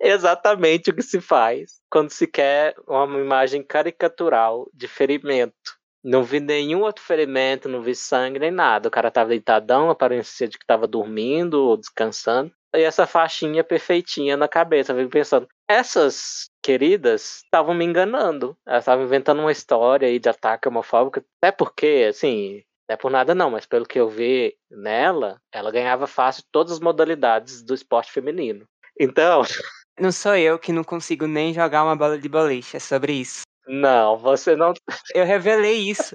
exatamente o que se faz quando se quer uma imagem caricatural de ferimento. Não vi nenhum outro ferimento, não vi sangue nem nada. O cara tava deitadão, aparecia de que tava dormindo ou descansando. E essa faixinha perfeitinha na cabeça. Eu fico pensando, essas queridas estavam me enganando. Elas estavam inventando uma história aí de ataque homofóbico. Até porque, assim, não é por nada não, mas pelo que eu vi nela, ela ganhava fácil todas as modalidades do esporte feminino. Então. Não sou eu que não consigo nem jogar uma bola de boliche, é sobre isso. Não, você não. Eu revelei isso.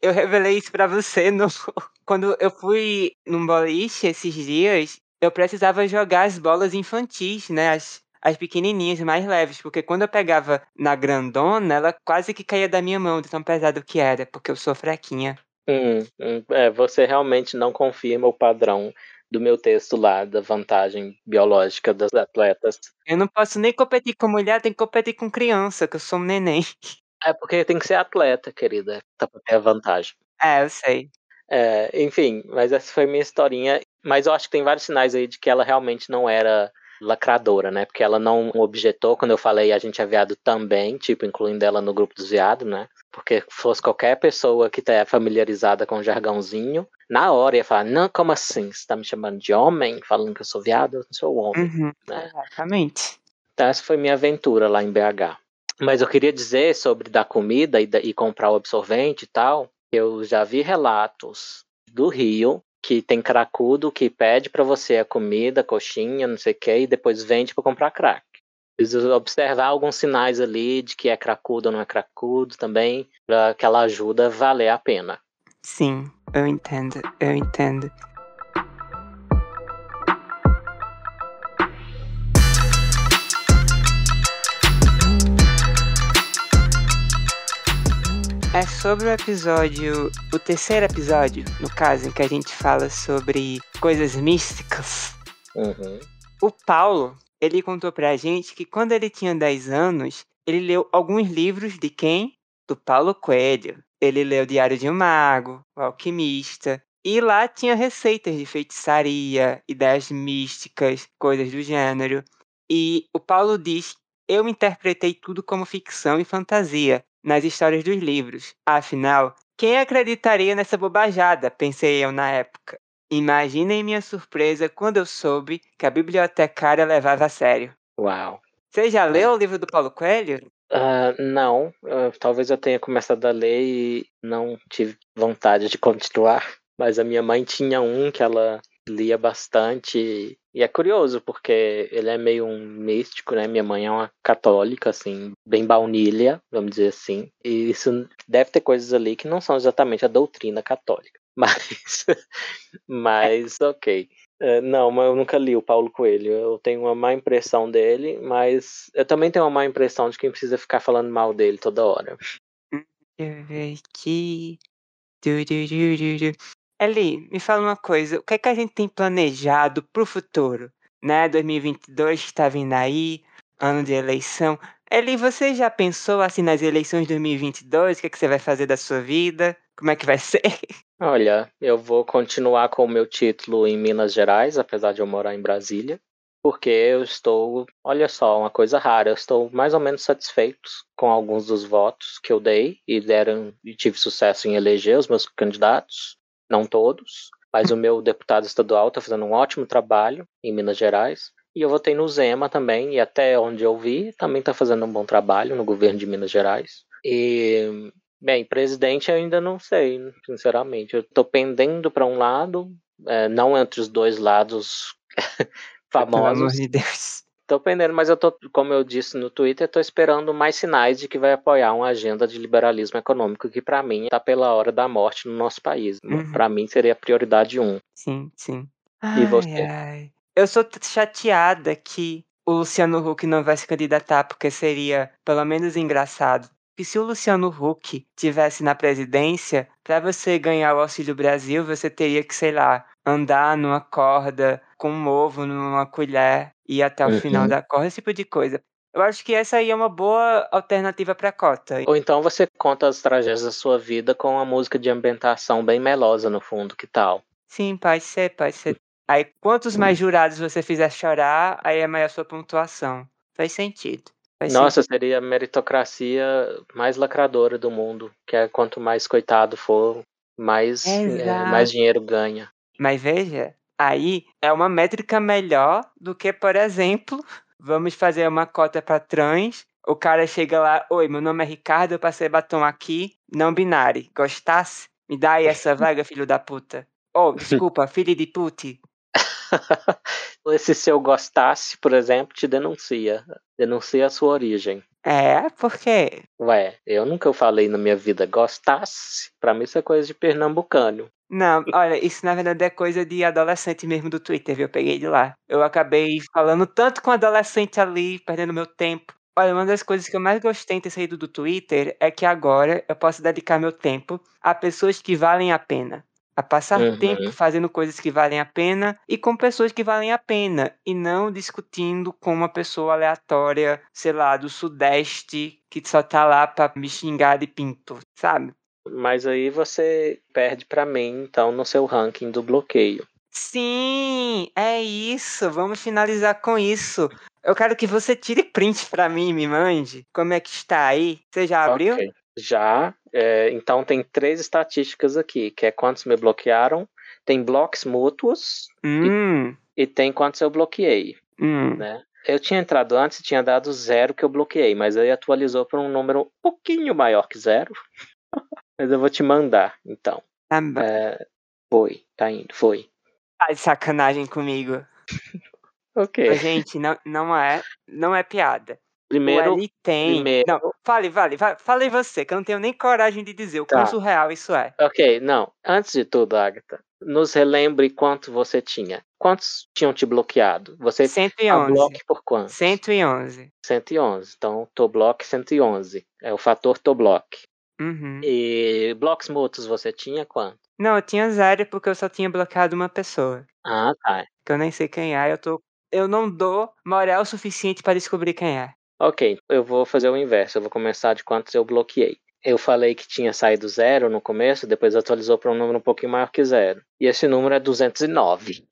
eu revelei isso para você no... quando eu fui num boliche esses dias. Eu precisava jogar as bolas infantis, né? As, as pequenininhas, mais leves, porque quando eu pegava na grandona, ela quase que caía da minha mão, de tão pesado que era, porque eu sou fraquinha. Hum, hum, é, você realmente não confirma o padrão do meu texto lá, da vantagem biológica das atletas. Eu não posso nem competir com mulher, tem que competir com criança, que eu sou um neném. É porque tem que ser atleta, querida, pra ter a vantagem. É, eu sei. É, enfim, mas essa foi minha historinha. Mas eu acho que tem vários sinais aí de que ela realmente não era lacradora, né? Porque ela não objetou quando eu falei a gente é viado também, tipo, incluindo ela no grupo dos viados, né? Porque fosse qualquer pessoa que tá familiarizada com o jargãozinho, na hora ia falar, não, como assim? Você tá me chamando de homem? Falando que eu sou viado? Eu não sou homem. Uhum, né? Exatamente. Então essa foi minha aventura lá em BH. Mas eu queria dizer sobre dar comida e, e comprar o absorvente e tal. Eu já vi relatos do Rio que tem cracudo que pede para você a comida, coxinha, não sei o que, e depois vende para comprar crack. Precisa observar alguns sinais ali de que é cracudo ou não é cracudo também, para que ela ajuda valer a pena. Sim, eu entendo, eu entendo. É sobre o episódio, o terceiro episódio, no caso, em que a gente fala sobre coisas místicas. Uhum. O Paulo, ele contou pra gente que quando ele tinha 10 anos, ele leu alguns livros de quem? Do Paulo Coelho. Ele leu Diário de um Mago, O Alquimista, e lá tinha receitas de feitiçaria, ideias místicas, coisas do gênero. E o Paulo diz: Eu interpretei tudo como ficção e fantasia nas histórias dos livros. Afinal, quem acreditaria nessa bobajada? Pensei eu na época. Imaginem minha surpresa quando eu soube que a bibliotecária levava a sério. Uau. Você já leu o livro do Paulo Coelho? Uh, não, uh, talvez eu tenha começado a ler e não tive vontade de continuar. Mas a minha mãe tinha um que ela lia bastante. E é curioso, porque ele é meio um místico, né? Minha mãe é uma católica, assim, bem baunilha, vamos dizer assim. E isso deve ter coisas ali que não são exatamente a doutrina católica. Mas, mas ok. É, não, mas eu nunca li o Paulo Coelho. Eu tenho uma má impressão dele, mas eu também tenho uma má impressão de quem precisa ficar falando mal dele toda hora. Eli, me fala uma coisa. O que é que a gente tem planejado pro futuro? Né? 2022 está vindo aí, ano de eleição. Eli, você já pensou assim nas eleições de 2022? O que, é que você vai fazer da sua vida? Como é que vai ser? Olha, eu vou continuar com o meu título em Minas Gerais, apesar de eu morar em Brasília. porque eu estou, olha só, uma coisa rara, eu estou mais ou menos satisfeito com alguns dos votos que eu dei e deram e tive sucesso em eleger os meus candidatos, não todos, mas o meu deputado estadual está fazendo um ótimo trabalho em Minas Gerais. E eu votei no Zema também, e até onde eu vi, também está fazendo um bom trabalho no governo de Minas Gerais. E, bem, presidente eu ainda não sei, sinceramente. Eu estou pendendo para um lado, é, não entre os dois lados famosos. Pelo amor de Deus. Tô pendendo, mas eu tô, como eu disse no Twitter, tô esperando mais sinais de que vai apoiar uma agenda de liberalismo econômico que para mim tá pela hora da morte no nosso país. Uhum. Para mim seria prioridade um. Sim, sim. E você? ai. Eu sou chateada que o Luciano Huck não vai se candidatar, porque seria pelo menos engraçado. Que se o Luciano Huck tivesse na presidência, para você ganhar o Auxílio Brasil, você teria que, sei lá, andar numa corda com um ovo numa colher e ir até o final Uhum. da corda, esse tipo de coisa. Eu acho que essa aí é uma boa alternativa para cota. Ou então você conta as tragédias da sua vida com uma música de ambientação bem melosa no fundo, que tal? Sim, pode ser, pode ser. Aí, quantos mais jurados você fizer chorar, aí é maior sua pontuação. Faz sentido. Faz Nossa, seria a meritocracia mais lacradora do mundo, que é quanto mais coitado for, mais, é, Exato. mais dinheiro ganha. Mas veja, aí é uma métrica melhor do que, por exemplo, vamos fazer uma cota para trans. O cara chega lá, oi, meu nome é Ricardo, eu passei batom aqui, não binário. Gostasse? Me dá aí essa vaga, filho da puta. Oh, desculpa, filho de puti. Esse se eu gostasse, por exemplo, te denuncia. Denuncia a sua origem. É, porque Ué, eu nunca falei na minha vida gostasse. Pra mim isso é coisa de pernambucano. Não, olha, isso na verdade é coisa de adolescente mesmo do Twitter, viu? Eu peguei de lá. Eu acabei falando tanto com adolescente ali, perdendo meu tempo. Olha, uma das coisas que eu mais gostei em ter saído do Twitter é que agora eu posso dedicar meu tempo a pessoas que valem a pena. A passar Uhum. tempo fazendo coisas que valem a pena e com pessoas que valem a pena. E não discutindo com uma pessoa aleatória, sei lá, do Sudeste, que só tá lá pra me xingar de pinto, sabe? Mas aí você perde pra mim, então, no seu ranking do bloqueio. Sim, é isso. Vamos finalizar com isso. Eu quero que você tire print pra mim e me mande. Como é que está aí? Você já abriu? Ok. Já. é, então tem três estatísticas aqui, que é quantos me bloquearam, tem blocos mútuos Hum, e tem quantos eu bloqueei, hum. né? Eu tinha entrado antes e tinha dado zero que eu bloqueei, mas aí atualizou para um número um pouquinho maior que zero. Mas eu vou te mandar, então. Tá bom. É, foi, tá indo, foi. Tá de sacanagem comigo. Ok. Mas, gente, não, não é, não é piada. Primeiro, tem. primeiro- Não, fale, vale, va- fale você, que eu não tenho nem coragem de dizer o quão Tá. surreal isso é. ok, não. Antes de tudo, Agatha, nos relembre quanto você tinha. Quantos tinham te bloqueado? Você tá 111. bloque por quanto? 111. 111. Então, Toblock 111. É o fator Toblock. Uhum. E blocos mútuos você tinha quanto? Não, eu tinha zero porque eu só tinha bloqueado uma pessoa. Ah, tá. Que eu nem sei quem é, eu tô. Eu não dou moral suficiente pra descobrir quem é. Ok, eu vou fazer o inverso. Eu vou começar de quantos eu bloqueei. Eu falei que tinha saído zero no começo, depois atualizou para um número um pouquinho maior que zero. E esse número é 209.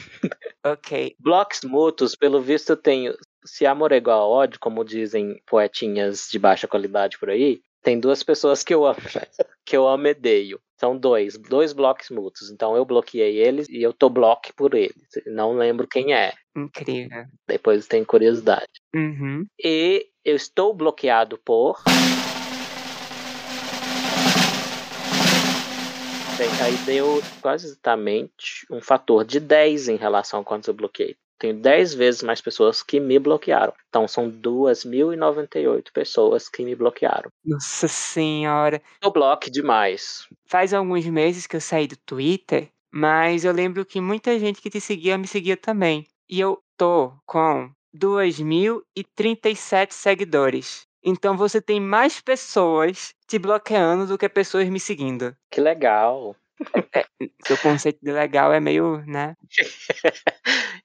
Ok. Blocos mútuos, pelo visto, eu tenho. Se amor é igual a ódio, como dizem poetinhas de baixa qualidade por aí, tem duas pessoas que eu amo, que eu amo e odeio. São dois, dois blocos mútuos. Então eu bloqueei eles e eu tô bloque por eles. Não lembro quem é. Incrível. Depois tem curiosidade. Uhum. E eu estou bloqueado por. Bem, aí deu quase exatamente um fator de 10 em relação a quantos eu bloqueei. Tenho 10 vezes mais pessoas que me bloquearam. Então são 2.098 pessoas que me bloquearam. Nossa senhora. Eu bloque demais. Faz alguns meses que eu saí do Twitter, mas eu lembro que muita gente que te seguia me seguia também. E eu tô com 2.037 seguidores. Então você tem mais pessoas te bloqueando do que pessoas me seguindo. Que legal. Seu conceito de legal é meio, né?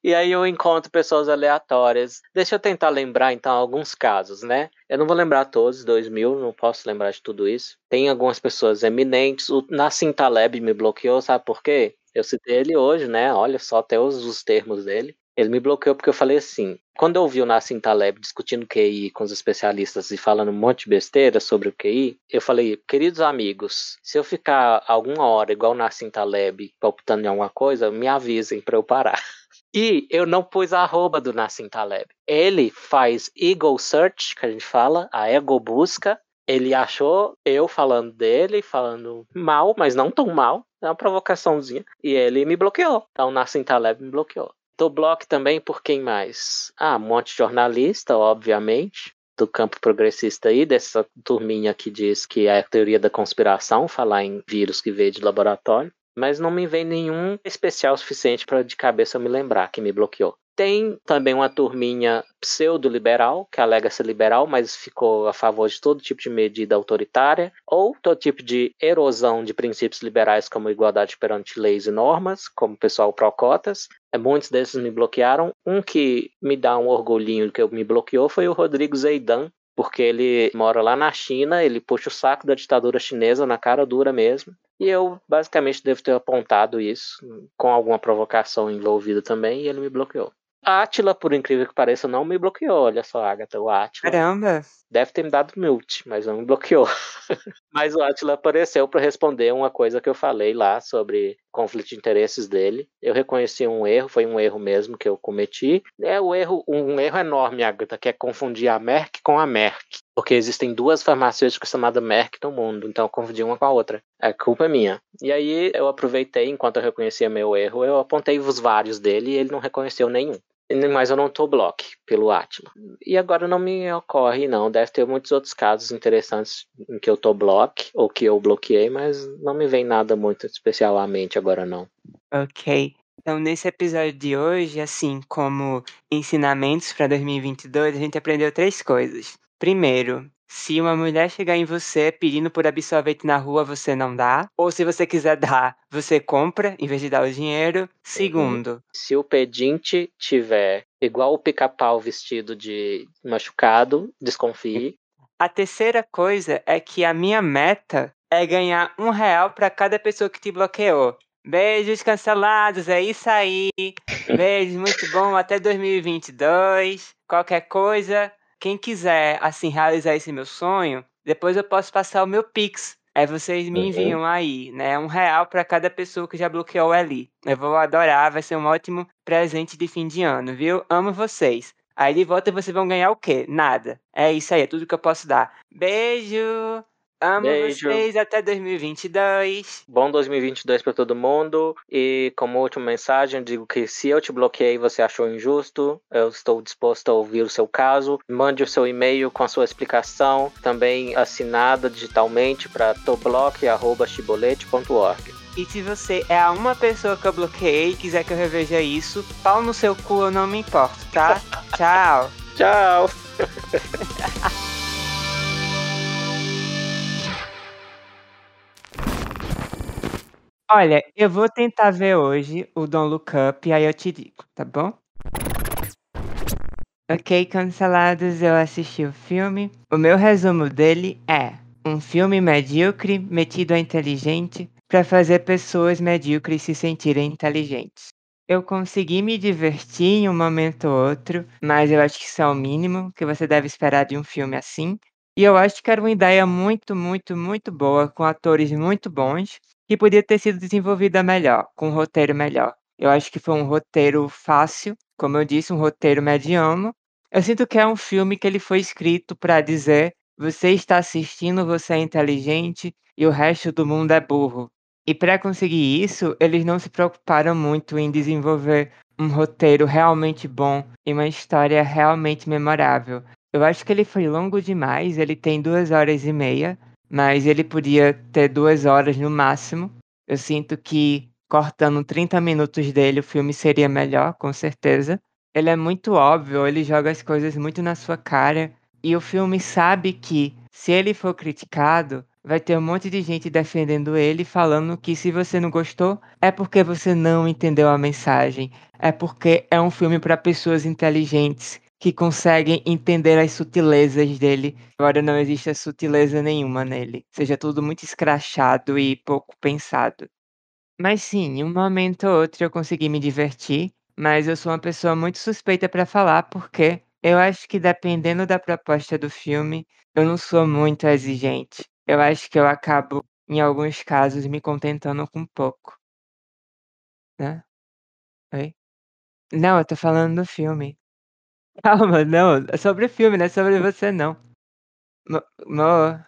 e aí eu encontro pessoas aleatórias. Deixa eu tentar lembrar então alguns casos, né? Eu não vou lembrar todos, 2000, não posso lembrar de tudo isso. Tem algumas pessoas eminentes. O Nassim Taleb me bloqueou, sabe por quê? Eu citei ele hoje, né? Olha só até os, os termos dele. Ele me bloqueou porque eu falei assim. Quando eu vi o Nassim Taleb discutindo QI com os especialistas e falando um monte de besteira sobre o QI, eu falei, queridos amigos, se eu ficar alguma hora igual o Nassim Taleb palpitando em alguma coisa, me avisem para eu parar. E eu não pus a arroba do Nassim Taleb. Ele faz Ego Search, que a gente fala, a ego busca. Ele achou eu falando dele, falando mal, mas não tão mal. É uma provocaçãozinha. E ele me bloqueou. Então o Nassim Taleb me bloqueou. Do bloco também por quem mais? Ah, um monte de jornalista, obviamente, do campo progressista aí, dessa turminha que diz que é a teoria da conspiração, falar em vírus que veio de laboratório. Mas não me vem nenhum especial suficiente para de cabeça eu me lembrar que me bloqueou. Tem também uma turminha pseudo-liberal, que alega ser liberal, mas ficou a favor de todo tipo de medida autoritária, ou todo tipo de erosão de princípios liberais, como igualdade perante leis e normas, como o pessoal pró-cotas. É, muitos desses me bloquearam. Um que me dá um orgulhinho que me bloqueou foi o Rodrigo Zeidan, porque ele mora lá na China, ele puxa o saco da ditadura chinesa na cara dura mesmo. E eu basicamente devo ter apontado isso com alguma provocação envolvida também e ele me bloqueou. Atila, por incrível que pareça, não me bloqueou. Olha só, Agatha, o Atila. Caramba! Deve ter me dado mute, mas não me bloqueou. mas o Atila apareceu para responder uma coisa que eu falei lá sobre conflito de interesses dele. Eu reconheci um erro, foi um erro mesmo que eu cometi. É o erro, um erro enorme, Agatha, que é confundir a Merck com a Merck. Porque existem duas farmacêuticas chamadas Merck no mundo, então eu confundi uma com a outra. É culpa minha. E aí eu aproveitei, enquanto eu reconhecia meu erro, eu apontei os vários dele e ele não reconheceu nenhum mas eu não tô block pelo Atila. E agora não me ocorre, não. Deve ter muitos outros casos interessantes em que eu tô block ou que eu bloqueei, mas não me vem nada muito especial à mente agora, não. Ok. Então, nesse episódio de hoje, assim como ensinamentos para 2022, a gente aprendeu três coisas. Primeiro, se uma mulher chegar em você pedindo por absorvente na rua, você não dá. Ou se você quiser dar, você compra em vez de dar o dinheiro. Segundo. Se o pedinte tiver igual o pica-pau vestido de machucado, desconfie. A terceira coisa é que a minha meta é ganhar um real para cada pessoa que te bloqueou. Beijos cancelados, é isso aí. Beijos, muito bom. Até 2022. Qualquer coisa, quem quiser, assim, realizar esse meu sonho, depois eu posso passar o meu Pix. Aí vocês me enviam uhum. aí, né? Um real para cada pessoa que já bloqueou ali. Eu vou adorar, vai ser um ótimo presente de fim de ano, viu? Amo vocês. Aí de volta vocês vão ganhar o quê? Nada. É isso aí, é tudo que eu posso dar. Beijo! Amo Beijo. vocês até 2022. Bom 2022 para todo mundo. E como última mensagem, digo que se eu te bloqueei e você achou injusto, eu estou disposto a ouvir o seu caso. Mande o seu e-mail com a sua explicação, também assinada digitalmente para tobloque.chibolete.org. E se você é a uma pessoa que eu bloqueei e quiser que eu reveja isso, pau no seu cu, eu não me importo, tá? Tchau. Tchau. Olha, eu vou tentar ver hoje o Don't Look Up e aí eu te digo, tá bom? Ok, cancelados, eu assisti o filme. O meu resumo dele é um filme medíocre metido a inteligente para fazer pessoas medíocres se sentirem inteligentes. Eu consegui me divertir em um momento ou outro, mas eu acho que isso é o mínimo que você deve esperar de um filme assim. E eu acho que era uma ideia muito, muito, muito boa, com atores muito bons, que podia ter sido desenvolvida melhor, com um roteiro melhor. Eu acho que foi um roteiro fácil, como eu disse, um roteiro mediano. Eu sinto que é um filme que ele foi escrito para dizer: você está assistindo, você é inteligente e o resto do mundo é burro. E para conseguir isso, eles não se preocuparam muito em desenvolver um roteiro realmente bom e uma história realmente memorável. Eu acho que ele foi longo demais, ele tem duas horas e meia, mas ele podia ter duas horas no máximo. Eu sinto que cortando 30 minutos dele o filme seria melhor, com certeza. Ele é muito óbvio, ele joga as coisas muito na sua cara. E o filme sabe que, se ele for criticado, vai ter um monte de gente defendendo ele, falando que se você não gostou, é porque você não entendeu a mensagem. É porque é um filme para pessoas inteligentes que conseguem entender as sutilezas dele, embora não exista sutileza nenhuma nele. Seja tudo muito escrachado e pouco pensado. Mas sim, em um momento ou outro eu consegui me divertir. mas eu sou uma pessoa muito suspeita para falar, porque eu acho que dependendo da proposta do filme, eu não sou muito exigente. Eu acho que eu acabo, em alguns casos, me contentando com pouco. Né? Oi? Não, eu tô falando do filme. Calma, não, é sobre filme, não é sobre você não. Mo mo